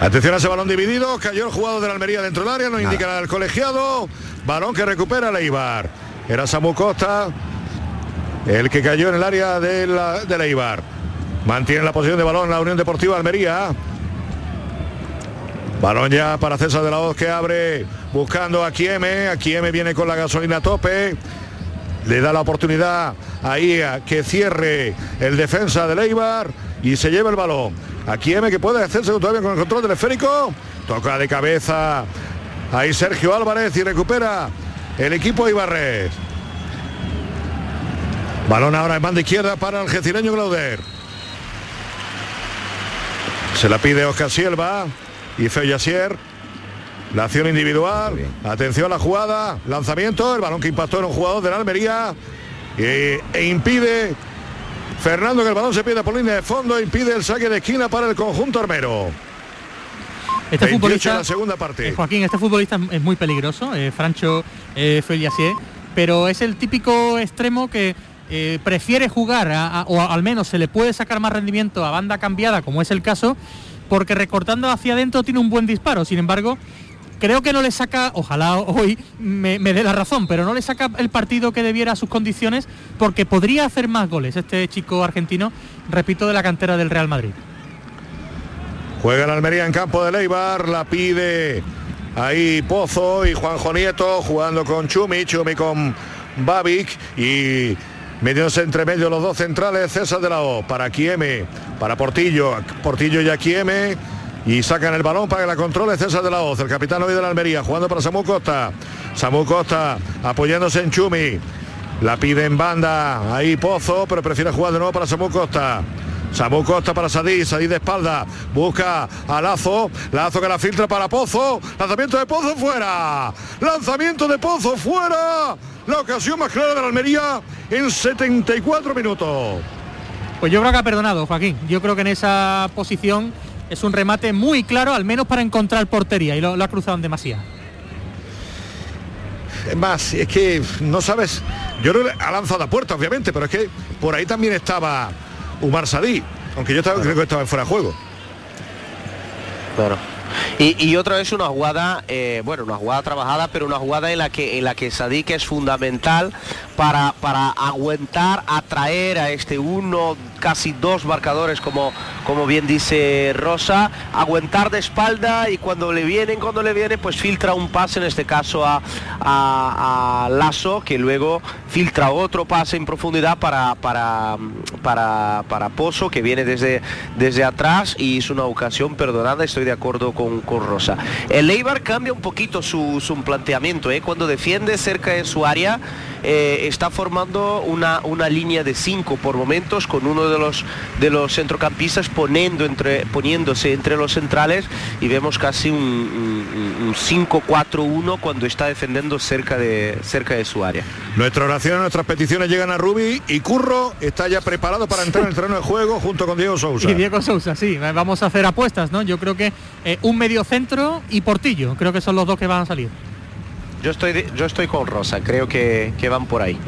S2: Atención a ese balón dividido, cayó el jugador de la Almería dentro del área, no indica nada el colegiado. Balón que recupera Leibar. Era Samu Costa el que cayó en el área de, la, de Leibar. Mantiene la posición de balón la Unión Deportiva Almería. Balón ya para César de la Hoz que abre buscando a Kieme. A Kieme viene con la gasolina a tope. Le da la oportunidad ahí a que cierre el defensa de Leibar y se lleva el balón. A Kieme que puede hacerse todavía con el control del esférico. Toca de cabeza Ahí Sergio Álvarez y recupera el equipo Ibarres. Balón ahora en banda izquierda para el gecireño Glauder. Se la pide Oscar Silva y Feyasier. La acción individual. Atención a la jugada. Lanzamiento. El balón que impactó en un jugador de la Almería. e impide Fernando que el balón se pierde por línea de fondo. Impide el saque de esquina para el conjunto armero.
S1: Este futbolista,
S2: la segunda parte.
S1: Eh, Joaquín, este futbolista es muy peligroso, eh, Francho eh, pero es el típico extremo que eh, prefiere jugar, o al menos se le puede sacar más rendimiento a banda cambiada, como es el caso, porque recortando hacia adentro tiene un buen disparo. Sin embargo, creo que no le saca, ojalá hoy me, dé la razón, pero no le saca el partido que debiera a sus condiciones, porque podría hacer más goles este chico argentino, repito, de la cantera del Real Madrid.
S2: Juega el Almería en campo de Leibar, la pide ahí Pozo y Juanjo Nieto jugando con Chumi, Chumi con Babic y metiéndose entre medio los dos centrales, César de la O, para Quieme, para Portillo, Portillo y Quieme y sacan el balón para que la controle César de la Hoz, el capitán hoy de la Almería, jugando para Samu Costa. Samu Costa apoyándose en Chumi. La pide en banda, ahí Pozo, pero prefiere jugar de nuevo para Samu Costa. Samu Costa para Sadí, Sadí de espalda, busca a Lazo, Lazo que la filtra para Pozo, lanzamiento de Pozo fuera, lanzamiento de Pozo fuera, la ocasión más clara de la Almería en 74 minutos.
S1: Pues yo creo que ha perdonado, Joaquín, yo creo que en esa posición es un remate muy claro, al menos para encontrar portería, y lo, ha cruzado en demasía.
S2: Es más, es que no sabes, yo no ha lanzado a puerta, obviamente, pero es que por ahí también estaba Umar Sadí, aunque yo estaba, creo que estaba fuera de juego.
S5: Claro. Y, otra vez una jugada, eh, bueno, una jugada trabajada, pero una jugada en la que en la que Sadik es fundamental para, para aguantar, atraer a este uno, casi dos marcadores, como, como bien dice Rosa, aguantar de espalda y cuando le vienen, cuando le viene, pues filtra un pase, en este caso a, a, Lazo, que luego filtra otro pase en profundidad para, para, para, para Pozo, que viene desde, desde atrás y es una ocasión perdonada, estoy de acuerdo con, con Rosa. El Eibar cambia un poquito su, su planteamiento, ¿eh? cuando defiende cerca de su área, eh, está formando una, una línea de cinco por momentos con uno de los, de los centrocampistas poniendo entre, poniéndose entre los centrales y vemos casi un, 5-4-1 cuando está defendiendo cerca de, cerca de su área.
S2: Nuestra oración, nuestras peticiones llegan a Rubi y Curro está ya preparado para entrar en el terreno de juego junto con Diego Sousa.
S1: Y Diego Sousa, sí, vamos a hacer apuestas, ¿no? Yo creo que eh, un medio centro y Portillo, creo que son los dos que van a salir.
S5: Yo estoy, yo estoy con Rosa, creo que, van por ahí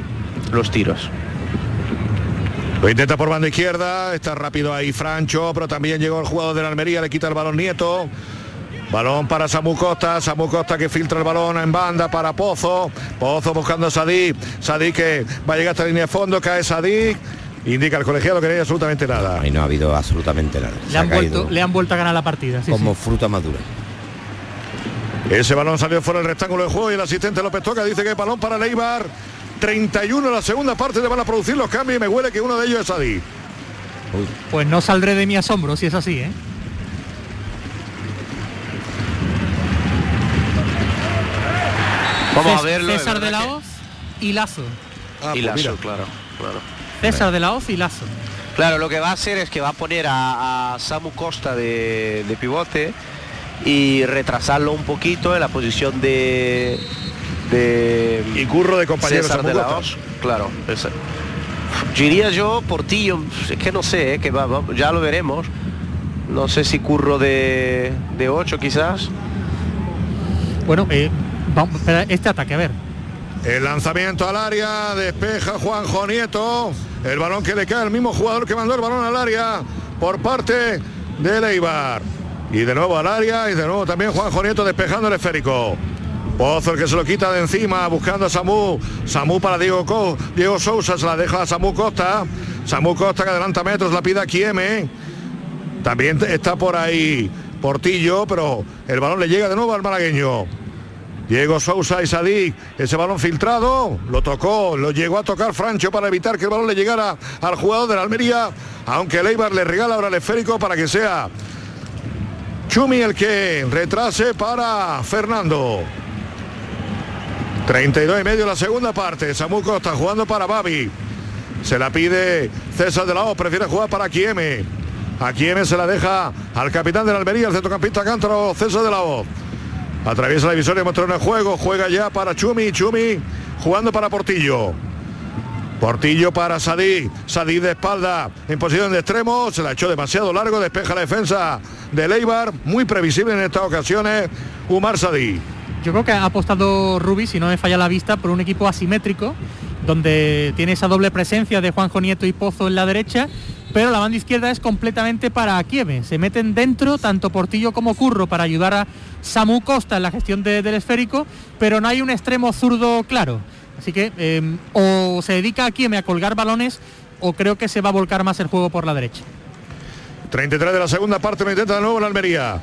S5: los tiros.
S2: Lo intenta por banda izquierda, está rápido ahí Francho, pero también llegó el jugador de la Almería, le quita el balón Nieto. Balón para Samu Costa, Samu Costa que filtra el balón en banda para Pozo. Pozo buscando a Sadí, Sadí que va a llegar hasta la línea de fondo, cae Sadí. Indica el colegiado que no hay absolutamente nada.
S3: Ahí no ha habido absolutamente nada.
S1: Le, han vuelto, le han, vuelto, a ganar la partida.
S3: como fruta madura.
S2: Ese balón salió fuera del rectángulo de juego y el asistente López Toca dice que balón para Leibar. 31 la segunda parte le van a producir los cambios y me huele que uno de ellos es Adi.
S1: Pues no saldré de mi asombro si es así, ¿eh?
S5: Vamos a verlo.
S1: César de la Hoz y Lazo.
S5: Ah, y pues Lazo, claro, claro.
S1: César de la Hoz y Lazo.
S5: Claro, lo que va a hacer es que va a poner a, Samu Costa de pivote y retrasarlo un poquito en la posición de de
S2: y curro de compañeros
S5: de la claro. Diría yo Portillo es que no sé eh, que ya lo veremos. No sé si curro de, de 8 quizás.
S1: Bueno eh, vamos, este ataque a ver.
S2: El lanzamiento al área despeja Juanjo Nieto. El balón que le cae al mismo jugador que mandó el balón al área por parte de Leibar y de nuevo al área y de nuevo también Juan Nieto despejando el esférico. Pozo el que se lo quita de encima buscando a Samu. Samu para Diego, Co Diego Sousa se la deja a Samu Costa. Samu Costa que adelanta metros, la pida Quieme. También está por ahí Portillo, pero el balón le llega de nuevo al malagueño. Diego Sousa y Sadik, ese balón filtrado, lo tocó, lo llegó a tocar Francho para evitar que el balón le llegara al jugador de la Almería, aunque Leibar le regala ahora el esférico para que sea Chumi el que retrase para Fernando. 32 y medio la segunda parte. Samu está jugando para Babi. Se la pide César de la O. Prefiere jugar para Quieme. A Quieme se la deja al capitán de la Almería, el centrocampista Cántaro, César de la O. Atraviesa la divisoria, mostró en el juego, juega ya para Chumi, Chumi jugando para Portillo. Portillo para Sadí, Sadí de espalda, en posición de extremo, se la echó demasiado largo, despeja la defensa de Leibar, muy previsible en estas ocasiones, Umar Sadí.
S1: Yo creo que ha apostado Rubi, si no me falla la vista, por un equipo asimétrico, donde tiene esa doble presencia de Juanjo Nieto y Pozo en la derecha, pero la banda izquierda es completamente para Kiev. Se meten dentro tanto Portillo como Curro para ayudar a Samu Costa en la gestión del esférico, pero no hay un extremo zurdo claro. Así que em, o se dedica a Kieme a colgar balones o creo que se va a volcar más el juego por la derecha.
S2: 33 de la segunda parte, lo intenta de nuevo la Almería.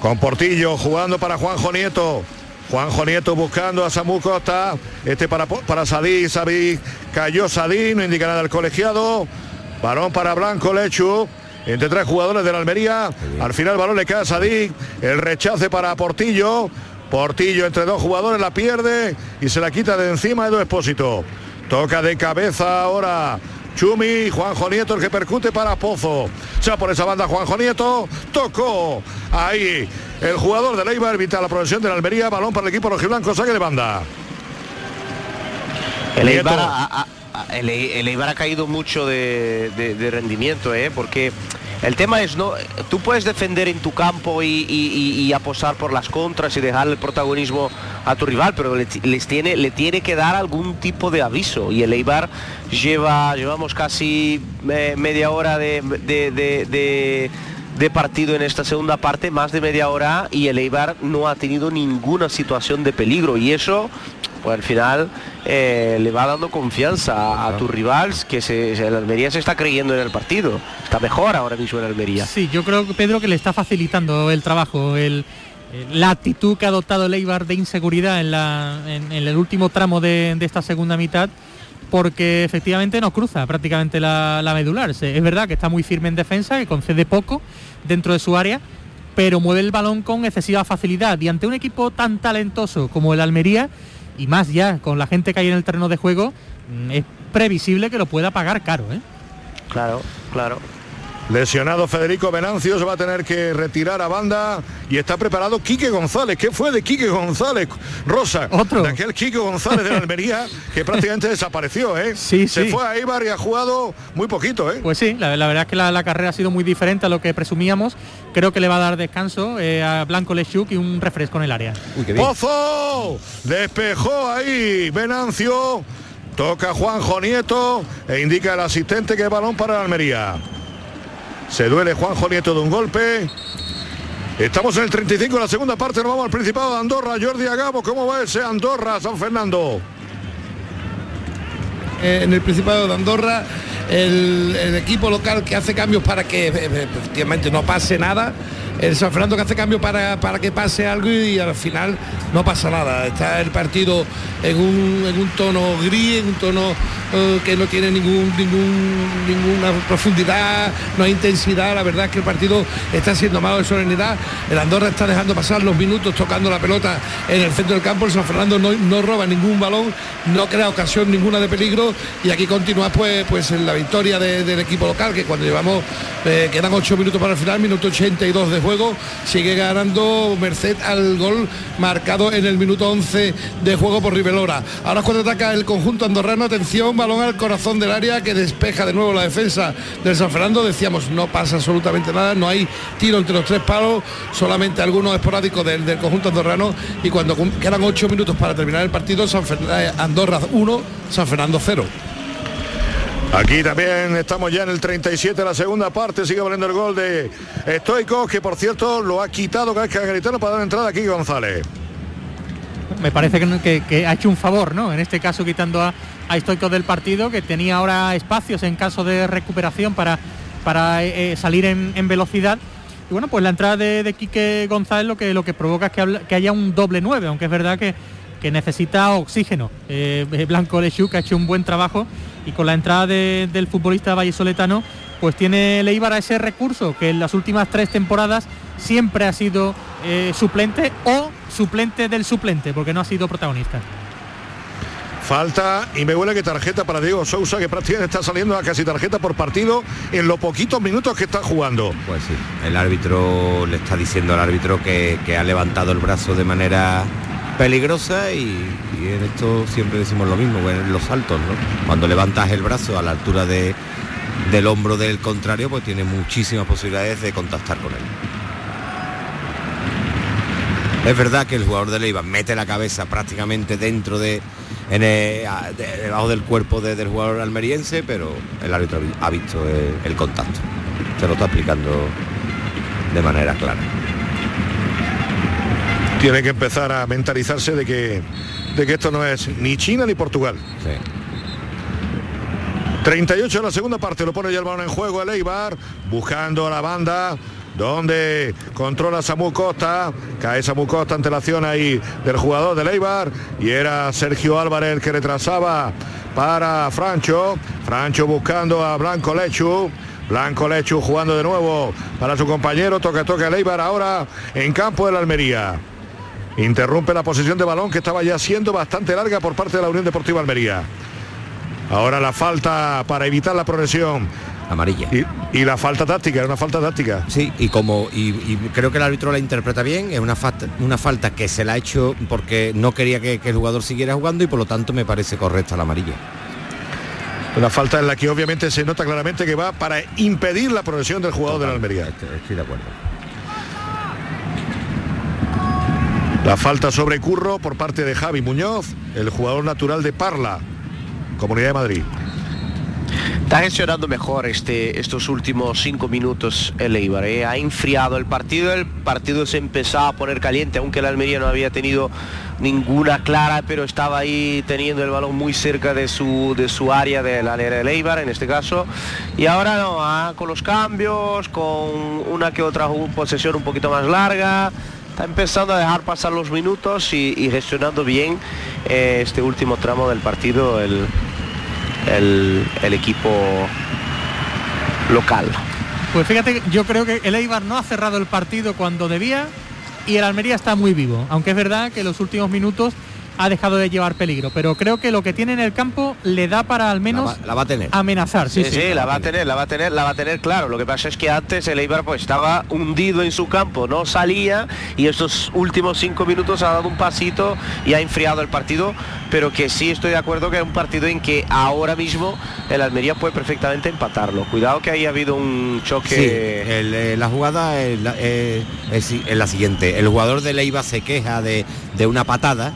S2: Con Portillo jugando para Juanjo Nieto. Juanjo Nieto buscando a Samu Costa. Este para, para Sadí. Sadí cayó Sadí. No indica nada el colegiado. Balón para Blanco Lechu. Entre tres jugadores de la Almería. Al final el balón le cae a Sadí. El rechace para Portillo. Portillo entre dos jugadores la pierde y se la quita de encima Edu Expósito. Toca de cabeza ahora Chumi, Juanjo Nieto el que percute para Pozo. Ya por esa banda Juanjo Nieto, tocó ahí el jugador de Leibar, evita la progresión de la Almería, balón para el equipo rojiblanco, saque de banda.
S5: El Eibar, ha, el, Eibar ha caído mucho de, de rendimiento, ¿eh? porque el tema es, no, tú puedes defender en tu campo y, aposar por las contras y dejar el protagonismo a tu rival, pero le, les tiene, le tiene que dar algún tipo de aviso. Y el Eibar lleva, llevamos casi eh, media hora de, partido en esta segunda parte, más de media hora, y el Eibar no ha tenido ninguna situación de peligro. Y eso pues al final eh, le va dando confianza a, tus rivales que se, el Almería se está creyendo en el partido. Está mejor ahora mismo en Almería.
S1: Sí, yo creo que Pedro que le está facilitando el trabajo, el, la actitud que ha adoptado el Eibar de inseguridad en, la, en, el último tramo de, esta segunda mitad porque efectivamente no cruza prácticamente la, medular. Es verdad que está muy firme en defensa, que concede poco dentro de su área, pero mueve el balón con excesiva facilidad. Y ante un equipo tan talentoso como el Almería, y más ya con la gente que hay en el terreno de juego, mm, es previsible que lo pueda pagar caro. ¿eh?
S5: Claro, claro.
S2: Lesionado Federico Venancio, se va a tener que retirar a banda y está preparado Quique González. ¿Qué fue de Quique González? Rosa,
S1: Otro.
S2: de aquel Quique González de la Almería que prácticamente desapareció, ¿eh?
S1: Sí,
S2: se fue a Eibar y ha jugado muy poquito, ¿eh?
S1: Pues sí, la, verdad es que la, carrera ha sido muy diferente a lo que presumíamos. Creo que le va a dar descanso eh, a Blanco Lechuk y un refresco en el área.
S2: ¡Pozo! Despejó ahí Venancio. Toca Juanjo Nieto e indica el asistente que es balón para la Almería. Se duele Juanjo Nieto de un golpe. Estamos en el 35 de la segunda parte, nos vamos al Principado de Andorra. Jordi Agabo, ¿cómo va ese Andorra, San Fernando?
S4: Eh, en el Principado de Andorra, el, el, equipo local que hace cambios para que eh, efectivamente no pase nada el San Fernando que hace cambio para, para que pase algo y, al final no pasa nada. Está el partido en un, en un tono gris, en un tono eh, que no tiene ningún, ningún, ninguna profundidad, no hay intensidad. La verdad es que el partido está siendo malo de solemnidad. El Andorra está dejando pasar los minutos tocando la pelota en el centro del campo. El San Fernando no, roba ningún balón, no crea ocasión ninguna de peligro y aquí continúa pues, pues en la victoria del equipo local, que cuando llevamos, eh, quedan ocho minutos para el final, minuto 82 de juego, sigue ganando merced al gol marcado en el minuto 11 de juego por Rivelora. Ahora cuando ataca el conjunto andorrano, atención, balón al corazón del área que despeja de nuevo la defensa del San Fernando. Decíamos, no pasa absolutamente nada, no hay tiro entre los tres palos, solamente algunos esporádicos del, conjunto andorrano y cuando quedan ocho minutos para terminar el partido, San eh, Andorra 1, San Fernando 0.
S2: Aquí también estamos ya en el 37 de la segunda parte, sigue valiendo el gol de Stoico, que por cierto lo ha quitado que gritado para dar entrada aquí González.
S1: Me parece que, ha hecho un favor, ¿no? En este caso quitando a, a del partido, que tenía ahora espacios en caso de recuperación para, para eh, eh, salir en, velocidad. Y bueno, pues la entrada de, de Quique González lo que, lo que provoca es que, que haya un doble 9, aunque es verdad que, que necesita oxígeno. Eh, Blanco Lechuk ha hecho un buen trabajo y con la entrada del futbolista vallesoletano, pues tiene Leibar a ese recurso que en las últimas tres temporadas siempre ha sido eh, suplente o suplente del suplente, porque no ha sido protagonista.
S2: Falta y me huele que tarjeta para Diego Sousa, que prácticamente está saliendo a casi tarjeta por partido en los poquitos minutos que está jugando.
S3: Pues sí, el árbitro le está diciendo al árbitro que, que ha levantado el brazo de manera peligrosa y, en esto siempre decimos lo mismo, en los saltos, ¿no? Cuando levantas el brazo a la altura de, del hombro del contrario, pues tiene muchísimas posibilidades de contactar con él. Es verdad que el jugador de Leiva mete la cabeza prácticamente dentro de, en el- de- debajo del cuerpo de- del jugador almeriense, pero el árbitro ha visto el, el contacto. Se lo está explicando de manera clara.
S2: Tiene que empezar a mentalizarse de que, de que esto no es ni China ni Portugal.
S3: Sí.
S2: 38 en la segunda parte, lo pone ya el balón en juego el Eibar, buscando a la banda, donde controla Samu Costa, cae Samu Costa ante la acción ahí del jugador del Eibar, y era Sergio Álvarez el que retrasaba para Francho, Francho buscando a Blanco Lechu, Blanco Lechu jugando de nuevo para su compañero, toca toca el Eibar ahora en campo de la Almería. Interrumpe la posesión de balón que estaba ya siendo bastante larga por parte de la Unión Deportiva Almería. Ahora la falta para evitar la progresión.
S3: Amarilla.
S2: Y, y la falta táctica, era una falta táctica.
S3: Sí, y como y, y creo que el árbitro la interpreta bien, es una falta, una falta que se la ha hecho porque no quería que, que el jugador siguiera jugando y por lo tanto me parece correcta la amarilla.
S2: Una falta en la que obviamente se nota claramente que va para impedir la progresión del jugador de la Almería.
S3: Estoy, estoy de acuerdo.
S2: La falta sobre Curro por parte de Javi Muñoz, el jugador natural de Parla, Comunidad de Madrid.
S5: Está gestionando mejor este, estos últimos cinco minutos el Eibar. ¿eh? Ha enfriado el partido, el partido se empezaba a poner caliente, aunque el Almería no había tenido ninguna clara, pero estaba ahí teniendo el balón muy cerca de su, de su área, del área del Eibar en este caso. Y ahora no, ah, con los cambios, con una que otra posesión un poquito más larga. Está empezando a dejar pasar los minutos y, gestionando bien eh, este último tramo del partido el, el, equipo local.
S1: Pues fíjate, yo creo que el Eibar no ha cerrado el partido cuando debía y el Almería está muy vivo, aunque es verdad que los últimos minutos ha dejado de llevar peligro, pero creo que lo que tiene en el campo le da para al
S3: La
S1: menos
S3: va, la va a tener.
S1: amenazar. Sí,
S5: Sí,
S1: sí.
S5: sí, la va a tener, la va a tener, la va a tener, claro. Lo que pasa es que antes el Eibar pues estaba hundido en su campo, no salía y estos últimos cinco minutos ha dado un pasito y ha enfriado el partido, pero que sí estoy de acuerdo que es un partido en que ahora mismo el Almería puede perfectamente empatarlo. Cuidado que ahí ha habido un choque.
S3: Sí, el, eh, la jugada es la, eh, es- es la siguiente. El jugador de Leiva se queja de, de una patada,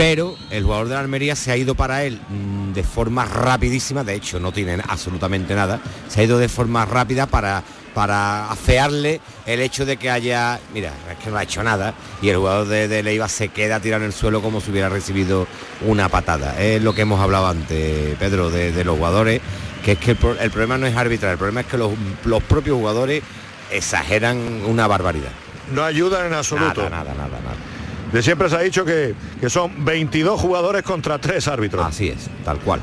S3: pero el jugador de la Almería se ha ido para él mm, de forma rapidísima, de hecho no tiene absolutamente nada, se ha ido de forma rápida para, para afearle el hecho de que haya, mira, es que no ha hecho nada, y el jugador de, de Leiva se queda tirado en el suelo como si hubiera recibido una patada. Es lo que hemos hablado antes, Pedro, de, de los jugadores, que es que el problema no es arbitrar, el problema es que los, los propios jugadores exageran una barbaridad.
S2: No ayudan en absoluto.
S3: Nada, nada, nada, nada.
S2: De siempre se ha dicho que, que son 22 jugadores contra 3 árbitros.
S3: Así es, tal cual.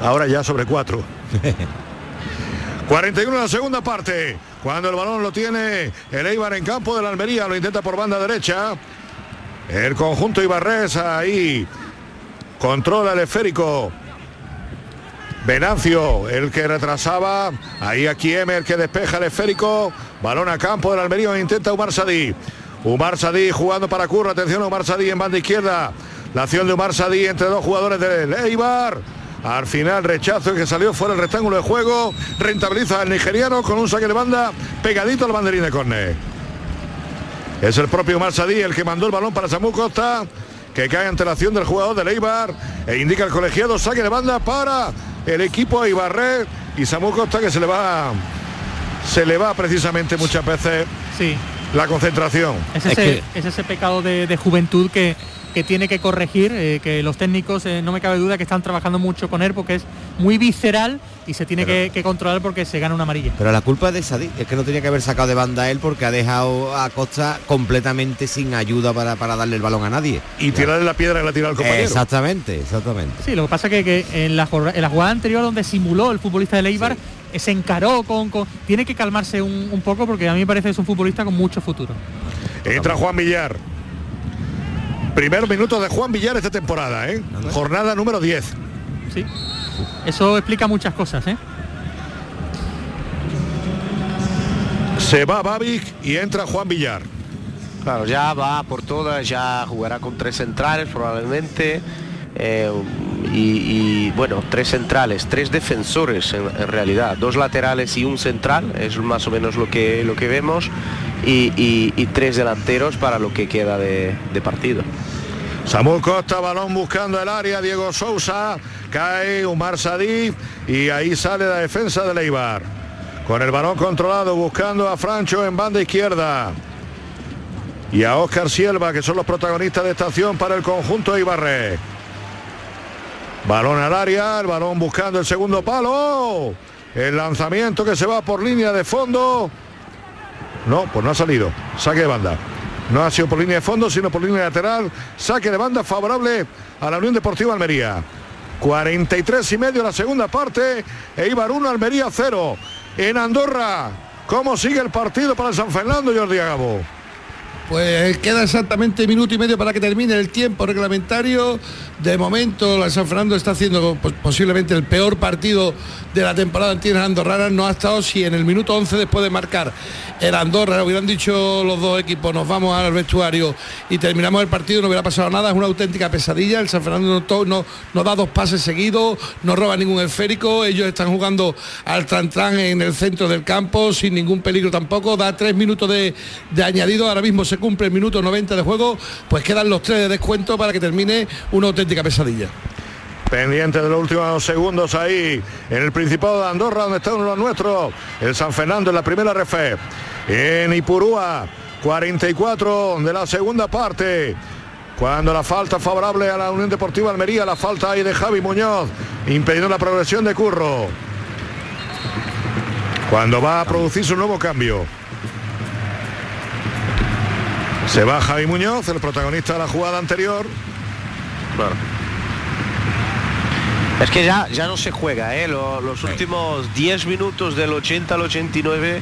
S2: Ahora ya sobre 4. 41 en la segunda parte. Cuando el balón lo tiene el Eibar en campo de la Almería, lo intenta por banda derecha. El conjunto Ibarres ahí controla el esférico. Venancio, el que retrasaba. Ahí aquí M, el que despeja el esférico. Balón a campo del Almería, intenta Umar Sadí. Umar Sadí jugando para Curro. Atención a Umar Sadí en banda izquierda. La acción de Umar Sadí entre dos jugadores del Eibar. Al final rechazo que salió fuera el rectángulo de juego. Rentabiliza el nigeriano con un saque de banda pegadito al banderín de córner. Es el propio Umar Sadí el que mandó el balón para Samu Costa, que cae ante la acción del jugador del Eibar e indica el colegiado saque de banda para el equipo Eibarre y Samu Costa que se le va se le va precisamente muchas veces
S1: Sí,
S2: la concentración.
S1: es
S3: Es
S1: ese, es ese pecado de, de juventud que, que tiene que corregir, eh, que los técnicos, eh, no me cabe duda que están trabajando mucho con él porque es muy visceral y se tiene que, que controlar porque se gana una amarilla.
S3: Pero la culpa es de Sadí, es que no tenía que haber sacado de banda a él porque ha dejado a Costa completamente sin ayuda para, para darle el balón a nadie.
S2: Y tirarle la piedra que la tira al compañero.
S3: Exactamente, exactamente.
S1: Sí, lo que pasa que, que en, la, jorra- en la jugada anterior donde simuló el futbolista de Leibar, se encaró con, con- Tiene que calmarse un, un poco porque a mí me parece que es un futbolista con mucho futuro.
S2: Entra Juan Villar. Primer minuto de Juan Villar esta temporada, ¿eh? Jornada número 10.
S1: Sí. Eso explica muchas cosas, ¿eh?
S2: Se va Babic y entra Juan Villar.
S5: Claro, ya va por todas, ya jugará con tres centrales probablemente. Eh, y, bueno, tres centrales, tres defensores en, realidad, dos laterales y un central, es más o menos lo que, lo que vemos, y, tres delanteros para lo que queda de, de partido.
S2: Samuel Costa, balón buscando el área, Diego Sousa, cae Umar Sadí y ahí sale la defensa de Leibar. Con el balón controlado, buscando a Francho en banda izquierda. Y a Óscar Sierva, que son los protagonistas de esta acción para el conjunto Ibarre. Balón al área, el balón buscando el segundo palo. El lanzamiento que se va por línea de fondo. No, pues no ha salido. Saque de banda. No ha sido por línea de fondo, sino por línea lateral. Saque de banda favorable a la Unión Deportiva Almería. 43 y medio la segunda parte. Eibar 1, Almería 0. En Andorra, ¿cómo sigue el partido para San Fernando, Jordi Agabo?
S4: Pues queda exactamente minuto y medio para que termine el tiempo reglamentario. De momento, la San Fernando está haciendo pues, posiblemente el peor partido de la temporada en tierras andorranas. No ha estado si en el minuto 11 después de marcar el Andorra, hubieran dicho los dos equipos, nos vamos al vestuario y terminamos el partido, no hubiera pasado nada. Es una auténtica pesadilla. El San Fernando no, no, da dos pases seguidos, no roba ningún esférico. Ellos están jugando al tran en el centro del campo sin ningún peligro tampoco. Da tres minutos de, de añadido. Ahora mismo cumple el minuto 90 de juego. Pues quedan los tres de descuento para que termine una auténtica pesadilla.
S2: Pendiente de los últimos segundos ahí en el Principado de Andorra, donde está uno de los nuestros, el San Fernando en la primera refe. En Ipurúa, 44 de la segunda parte. Cuando la falta favorable a la Unión Deportiva Almería, la falta ahí de Javi Muñoz, impidiendo la progresión de Curro. Cuando va a producirse un nuevo cambio. Se va Javi Muñoz, el protagonista de la jugada anterior.
S5: Es que ya, ya no se juega, ¿eh? Lo- los últimos 10 minutos del 80 al 89,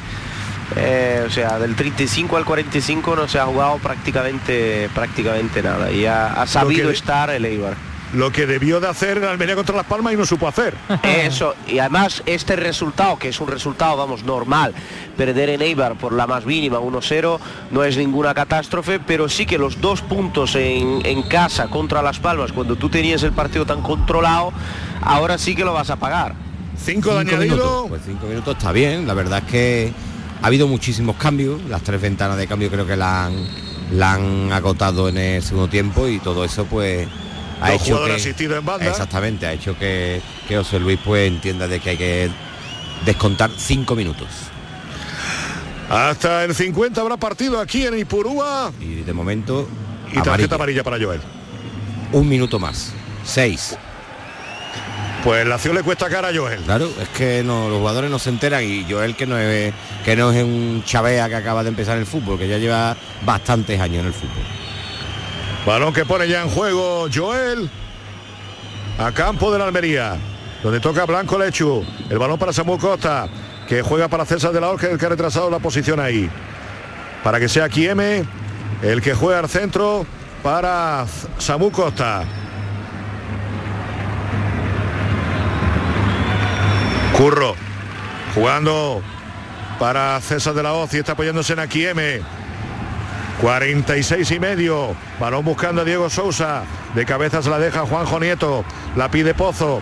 S5: eh, o sea, del 35 al 45 no se ha jugado prácticamente, prácticamente nada. Y ha, ha sabido
S2: que-
S5: estar el Eibar.
S2: Lo que debió de hacer en Almería contra Las Palmas y no supo hacer.
S5: Eso, y además este resultado, que es un resultado, vamos, normal, perder en Eibar por la más mínima 1-0, no es ninguna catástrofe, pero sí que los dos puntos en, en casa contra Las Palmas, cuando tú tenías el partido tan controlado, ahora sí que lo vas a pagar.
S2: Cinco de
S3: Cinco
S2: añadido.
S3: minutos. Pues cinco minutos está bien. La verdad es que ha habido muchísimos cambios. Las tres ventanas de cambio creo que la han, la han agotado en el segundo tiempo y todo eso pues ha hecho que
S2: asistidos en banda.
S3: exactamente ha hecho que, que José Luis pues entienda de que hay que descontar cinco minutos
S2: Hasta el 50 habrá partido aquí en Ipurúa.
S3: y de momento
S2: Y tarjeta
S3: amarilla.
S2: amarilla para Joel.
S3: un minuto más seis
S2: Pues la acción le cuesta cara a Joel.
S3: Claro, es que no, los jugadores no se enteran y Joel que no es que no es un chavea que acaba de empezar el fútbol, que ya lleva bastantes años en el fútbol.
S2: Balón que pone ya en juego Joel. A campo de la Almería. Donde toca Blanco Lechu. El balón para Samuel Costa. Que juega para César de la Orca, el que ha retrasado la posición ahí. Para que sea Kieme el que juega al centro para Samuel Costa. Curro. Jugando para César de la Hoz y está apoyándose en Akieme. 46 y medio. Balón buscando a Diego Sousa. De cabeza se la deja Juanjo Nieto. La pide Pozo.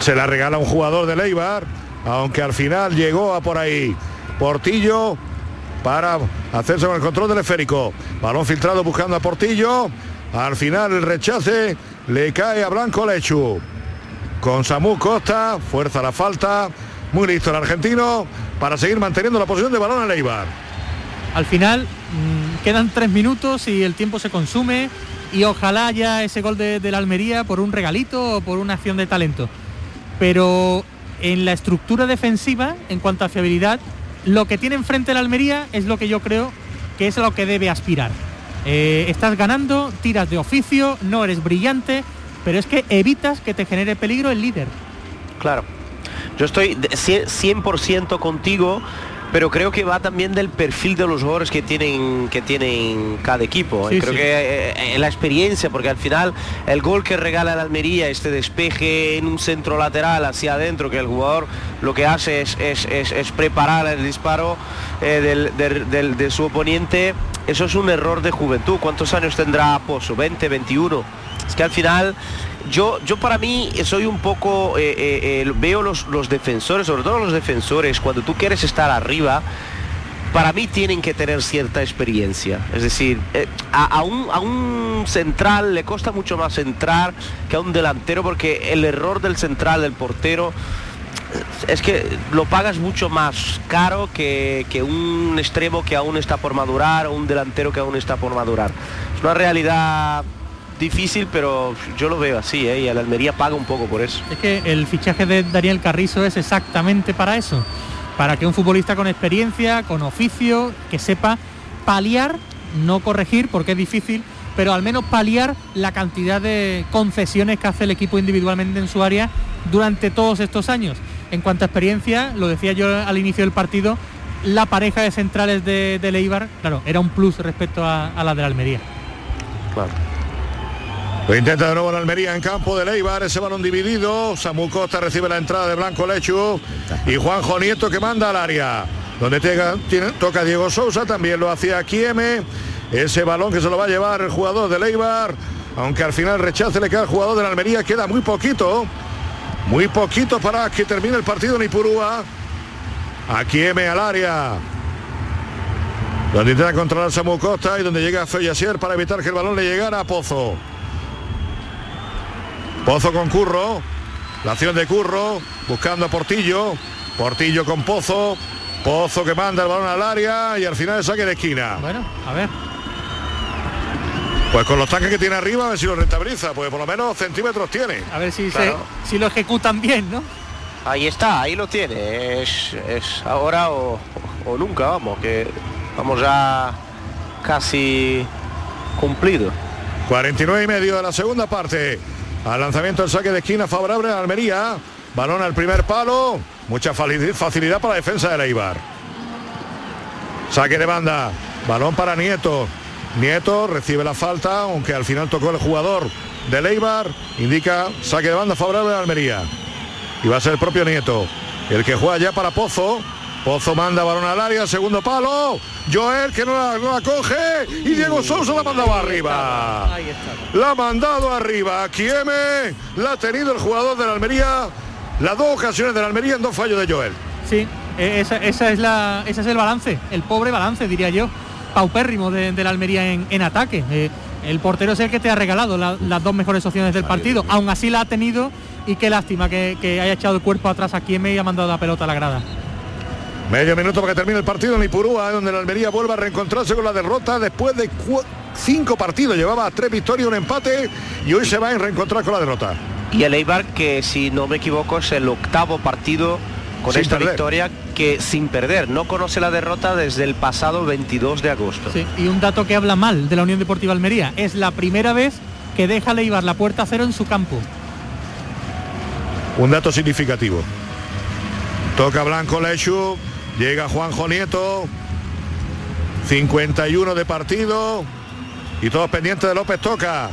S2: Se la regala un jugador de Leibar. Aunque al final llegó a por ahí. Portillo para hacerse con el control del esférico. Balón filtrado buscando a Portillo. Al final el rechace le cae a Blanco Lechu. Con Samu Costa, fuerza la falta. Muy listo el argentino para seguir manteniendo la posición de balón a Leibar.
S1: Al final mm, quedan tres minutos y el tiempo se consume y ojalá haya ese gol de, la Almería por un regalito o por una acción de talento. Pero en la estructura defensiva, en cuanto a fiabilidad, lo que tiene enfrente la Almería es lo que yo creo que es a lo que debe aspirar. Eh, estás ganando, tiras de oficio, no eres brillante, pero es que evitas que te genere peligro el líder.
S5: Claro. Yo estoy de- cien- 100% contigo pero creo que va también del perfil de los jugadores que tienen que tienen cada equipo. creo que eh, eh, la experiencia, porque al final el gol que regala el Almería, este despeje en un centro lateral hacia adentro, que el jugador lo que hace es, es, preparar el disparo eh, de su oponente, eso es un error de juventud. ¿Cuántos años tendrá Pozo? ¿20, 21? Es que al final yo, yo para mí soy un poco, eh, eh, eh, veo los, los defensores, sobre todo los defensores, cuando tú quieres estar arriba, para mí tienen que tener cierta experiencia. Es decir, a, un, a, un, central le cuesta mucho más entrar que a un delantero porque el error del central, del portero, es que lo pagas mucho más caro que, que, un extremo que aún está por madurar o un delantero que aún está por madurar. Es una realidad difícil, pero yo lo veo así, ¿eh? y el Almería paga un poco por eso.
S1: Es que el fichaje de Daniel Carrizo es exactamente para eso, para que un futbolista con experiencia, con oficio, que sepa paliar, no corregir, porque es difícil, pero al menos paliar la cantidad de concesiones que hace el equipo individualmente en su área durante todos estos años. En cuanto a experiencia, lo decía yo al inicio del partido, la pareja de centrales de, de Leibar, claro, era un plus respecto a, a la de la Almería.
S2: Claro. Lo intenta de nuevo en Almería en campo de Leibar, ese balón dividido. Samu Costa recibe la entrada de Blanco Lechu y Juanjo Nieto que manda al área. Donde toca Diego Sousa, también lo hacía Kieme. Ese balón que se lo va a llevar el jugador de Leibar. Aunque al final rechace le queda al jugador de la Almería, queda muy poquito. Muy poquito para que termine el partido en Ipurúa. A al área. Donde intenta controlar Samu Costa y donde llega Feyasier para evitar que el balón le llegara a Pozo. Pozo con Curro. La acción de Curro. Buscando a Portillo. Portillo con Pozo. Pozo que manda el balón al área y al final el saque de esquina.
S1: Bueno, a ver.
S2: Pues con los tanques que tiene arriba a ver si lo rentabiliza, pues por lo menos centímetros tiene.
S1: A ver si, si lo ejecutan bien, ¿no?
S5: Ahí está, ahí lo tiene. Es, ahora o, o, nunca, vamos, que vamos ya casi cumplido.
S2: 49 y medio de la segunda parte. Al lanzamiento del saque de esquina favorable a Almería. Balón al primer palo. Mucha facilidad para la defensa de Leibar. Saque de banda. Balón para Nieto. Nieto recibe la falta, aunque al final tocó el jugador de Leibar. Indica saque de banda favorable a Almería. Y va a ser el propio Nieto. El que juega ya para Pozo. Pozo manda balón al área, segundo palo. Joel que no la, coge y Diego Sousa la mandaba arriba. La ha mandado arriba. Kieme la ha tenido el jugador de la Almería. Las dos ocasiones de la Almería en dos fallos de Joel.
S1: Sí, e, esa, es la, ese es el balance, el pobre balance, diría yo, paupérrimo de, la Almería en, ataque. Eh, el portero es el que te ha regalado las dos mejores opciones del partido. Aún así la ha tenido y qué lástima que, haya echado el cuerpo atrás a Kieme y ha mandado la pelota a la grada.
S2: Medio minuto para que termine el partido en Ipurúa, donde la Almería vuelve a reencontrarse con la derrota después de cinco partidos. Llevaba tres victorias, un empate y hoy se va a reencontrar con la derrota.
S5: Y el Eibar, que si no me equivoco es el octavo partido con esta victoria que sin perder, no conoce la derrota desde el pasado 22 de agosto.
S1: y un dato que habla mal de la Unión Deportiva Almería, es la primera vez que deja Leibar la puerta a cero en su campo.
S2: Un dato significativo. Toca Blanco Lechu, Llega Juanjo Nieto. 51 de partido. Y todos pendientes de López Toca.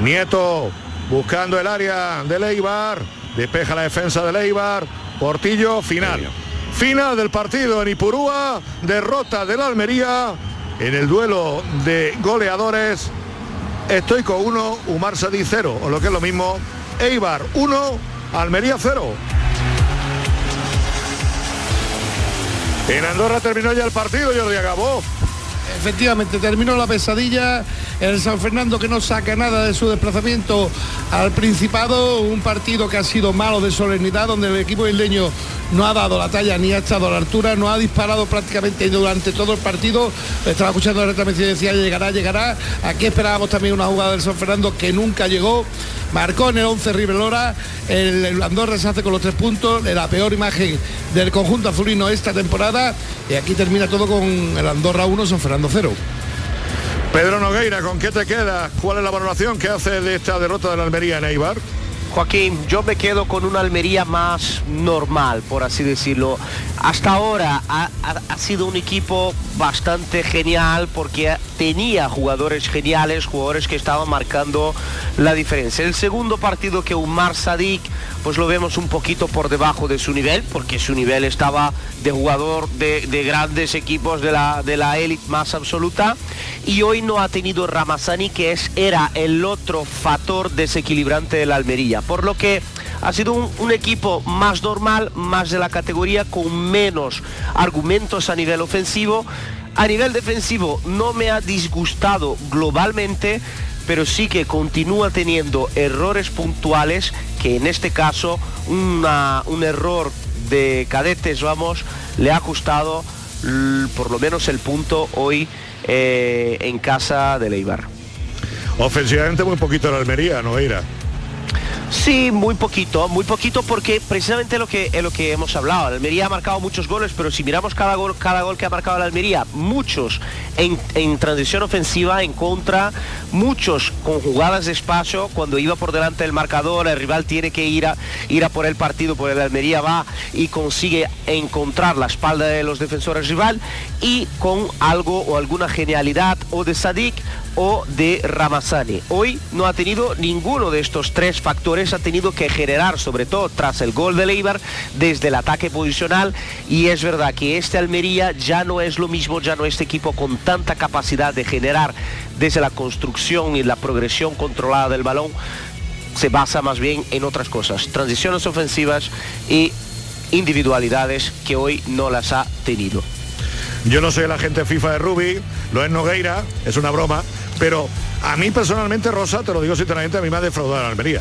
S2: Nieto buscando el área de Leibar. Despeja la defensa de Leibar. Portillo, final. Final del partido en Ipurúa. Derrota del Almería. En el duelo de goleadores. Estoy con 1, Umar Sadí 0. O lo que es lo mismo. Eibar 1, Almería 0. En Andorra terminó ya el partido, Jordi acabó.
S4: Efectivamente, terminó la pesadilla. El San Fernando que no saca nada de su desplazamiento al Principado. Un partido que ha sido malo de solemnidad, donde el equipo isleño no ha dado la talla ni ha estado a la altura, no ha disparado prácticamente durante todo el partido. Estaba escuchando la y decía llegará, llegará. Aquí esperábamos también una jugada del San Fernando que nunca llegó. Marcó en el 11 Rivelora. El, Andorra se hace con los tres puntos. La peor imagen del conjunto azulino esta temporada. Y aquí termina todo con el Andorra 1, San Fernando 0.
S2: Pedro Nogueira, ¿con qué te queda? ¿Cuál es la valoración que hace de esta derrota de la Almería en Eibar?
S5: Joaquín, yo me quedo con una Almería más normal, por así decirlo. Hasta ahora ha, sido un equipo bastante genial porque tenía jugadores geniales, jugadores que estaban marcando la diferencia. El segundo partido que Umar Sadik, pues lo vemos un poquito por debajo de su nivel, porque su nivel estaba de jugador de, grandes equipos de la de la élite más absoluta. Y hoy no ha tenido Ramazani, que es, era el otro factor desequilibrante de la Almería por lo que ha sido un, equipo más normal, más de la categoría, con menos argumentos a nivel ofensivo. A nivel defensivo no me ha disgustado globalmente, pero sí que continúa teniendo errores puntuales, que en este caso un error de cadetes, vamos, le ha costado por lo menos el punto hoy eh, en casa de Leibar.
S2: Ofensivamente muy poquito la Almería, ¿no, Ira?
S5: Sí, muy poquito, muy poquito porque precisamente lo que, lo que hemos hablado, la Almería ha marcado muchos goles, pero si miramos cada gol, cada gol que ha marcado la Almería, muchos en, transición ofensiva en contra, muchos con jugadas de espacio, cuando iba por delante del marcador, el rival tiene que ir a, ir a por el partido, porque la Almería va y consigue encontrar la espalda de los defensores rival y con algo o alguna genialidad o de Sadik o de Ramazani. Hoy no ha tenido ninguno de estos tres factores, ha tenido que generar, sobre todo tras el gol de Leibar, desde el ataque posicional. Y es verdad que este Almería ya no es lo mismo, ya no es este equipo con tanta capacidad de generar desde la construcción y la progresión controlada del balón. Se basa más bien en otras cosas, transiciones ofensivas y individualidades que hoy no las ha tenido.
S2: Yo no soy el agente FIFA de Ruby, lo es Nogueira, es una broma, pero a mí personalmente, Rosa, te lo digo sinceramente, a mí me ha defraudado la Almería.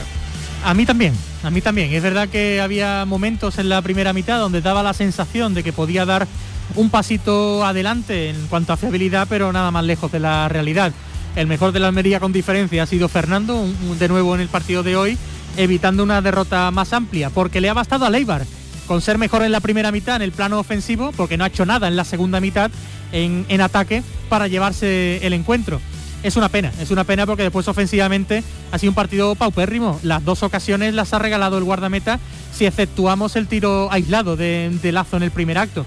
S1: A mí también, a mí también. Es verdad que había momentos en la primera mitad donde daba la sensación de que podía dar un pasito adelante en cuanto a fiabilidad, pero nada más lejos de la realidad. El mejor de la Almería con diferencia ha sido Fernando, de nuevo en el partido de hoy, evitando una derrota más amplia, porque le ha bastado a Leibar con ser mejor en la primera mitad en el plano ofensivo, porque no ha hecho nada en la segunda mitad en, ataque para llevarse el encuentro. Es una pena, es una pena porque después ofensivamente ha sido un partido paupérrimo. Las dos ocasiones las ha regalado el guardameta si exceptuamos el tiro aislado de, Lazo en el primer acto.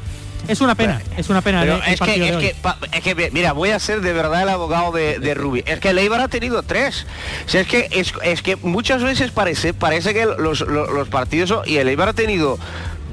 S1: Es una pena, es una pena.
S5: es, que, mira, voy a ser de verdad el abogado de, de Rubi. Es que Leibar ha tenido tres. es que es, que muchas veces parece, parece que los, los, partidos y el Eibar ha tenido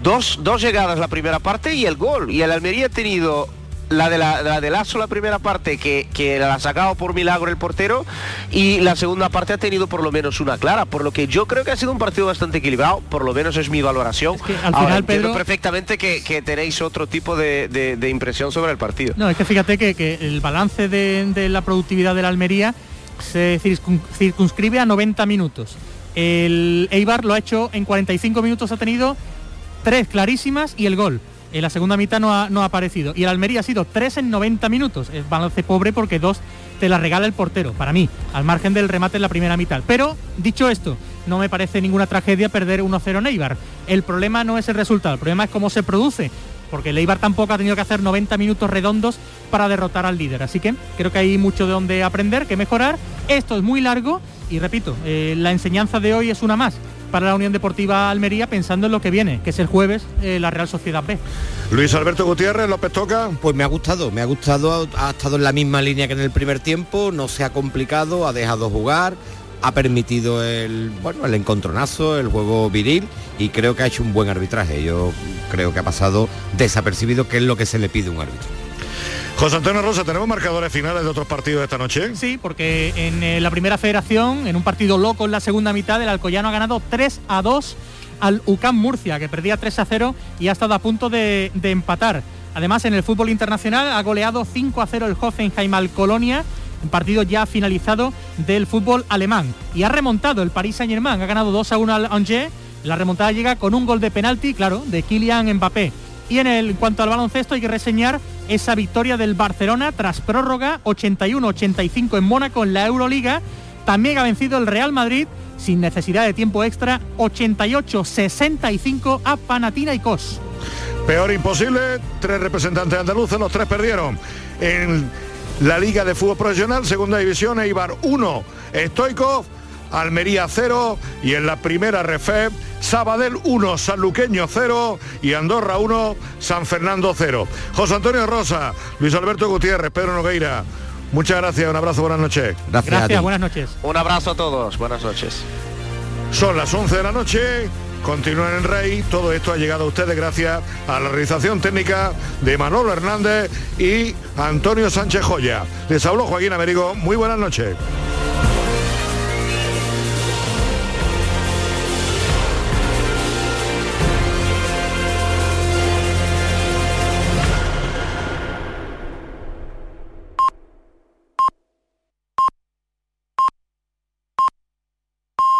S5: dos, dos llegadas la primera parte y el gol. Y el Almería ha tenido la de la, de Lazo la primera parte que, que la ha sacado por milagro el portero y la segunda parte ha tenido por lo menos una clara, por lo que yo creo que ha sido un partido bastante equilibrado, por lo menos es mi valoración.
S1: al final, Pedro...
S5: perfectamente que, tenéis otro tipo de, impresión sobre el partido.
S1: No, es que fíjate que, el balance de, de, la productividad de la Almería se circunscribe a 90 minutos. El Eibar lo ha hecho en 45 minutos, ha tenido tres clarísimas y el gol. En la segunda mitad no ha, no ha aparecido. Y el Almería ha sido tres en 90 minutos. Es balance pobre porque dos te la regala el portero, para mí, al margen del remate en la primera mitad. Pero, dicho esto, no me parece ninguna tragedia perder 1-0 en Eibar. El problema no es el resultado, el problema es cómo se produce. Porque el tampoco ha tenido que hacer 90 minutos redondos para derrotar al líder. Así que creo que hay mucho de donde aprender, que mejorar. Esto es muy largo y repito, eh, la enseñanza de hoy es una más para la Unión Deportiva Almería pensando en lo que viene, que es el jueves eh, la Real Sociedad B.
S2: Luis Alberto Gutiérrez, López Toca.
S3: Pues me ha gustado, me ha gustado, ha estado en la misma línea que en el primer tiempo, no se ha complicado, ha dejado jugar, ha permitido el, bueno, el encontronazo, el juego viril y creo que ha hecho un buen arbitraje. Yo creo que ha pasado desapercibido, que es lo que se le pide a un árbitro.
S2: José Antonio Rosa, ¿tenemos marcadores finales de otros partidos esta noche?
S1: Sí, porque en eh, la primera federación, en un partido loco en la segunda mitad, el Alcoyano ha ganado 3 a 2 al UCAM Murcia, que perdía 3 a 0 y ha estado a punto de, empatar. Además, en el fútbol internacional ha goleado 5 a 0 el Hoffenheim al Colonia, un partido ya finalizado del fútbol alemán. Y ha remontado el Paris Saint-Germain, ha ganado 2 a 1 al Angers. La remontada llega con un gol de penalti, claro, de Kylian Mbappé. Y en, el, cuanto al baloncesto hay que reseñar esa victoria del Barcelona tras prórroga 81-85 en Mónaco en la Euroliga. También ha vencido el Real Madrid sin necesidad de tiempo extra 88-65 a Panathinaikos.
S2: Peor imposible, tres representantes andaluces, los tres perdieron. En la Liga de Fútbol Profesional, Segunda División, Eibar 1, Stoikov Almería 0 y en la primera refeb Sabadell 1, Sanluqueño 0 y Andorra 1, San Fernando 0. José Antonio Rosa, Luis Alberto Gutiérrez, Pedro Nogueira. Muchas gracias, un abrazo, buenas noches.
S1: Gracias, buenas noches.
S5: Un abrazo a todos, buenas noches.
S2: Son las 11 de la noche, continúan en Rey, todo esto ha llegado a ustedes gracias a la realización técnica de Manolo Hernández y Antonio Sánchez Joya. Les habló Joaquín Américo, muy buenas noches.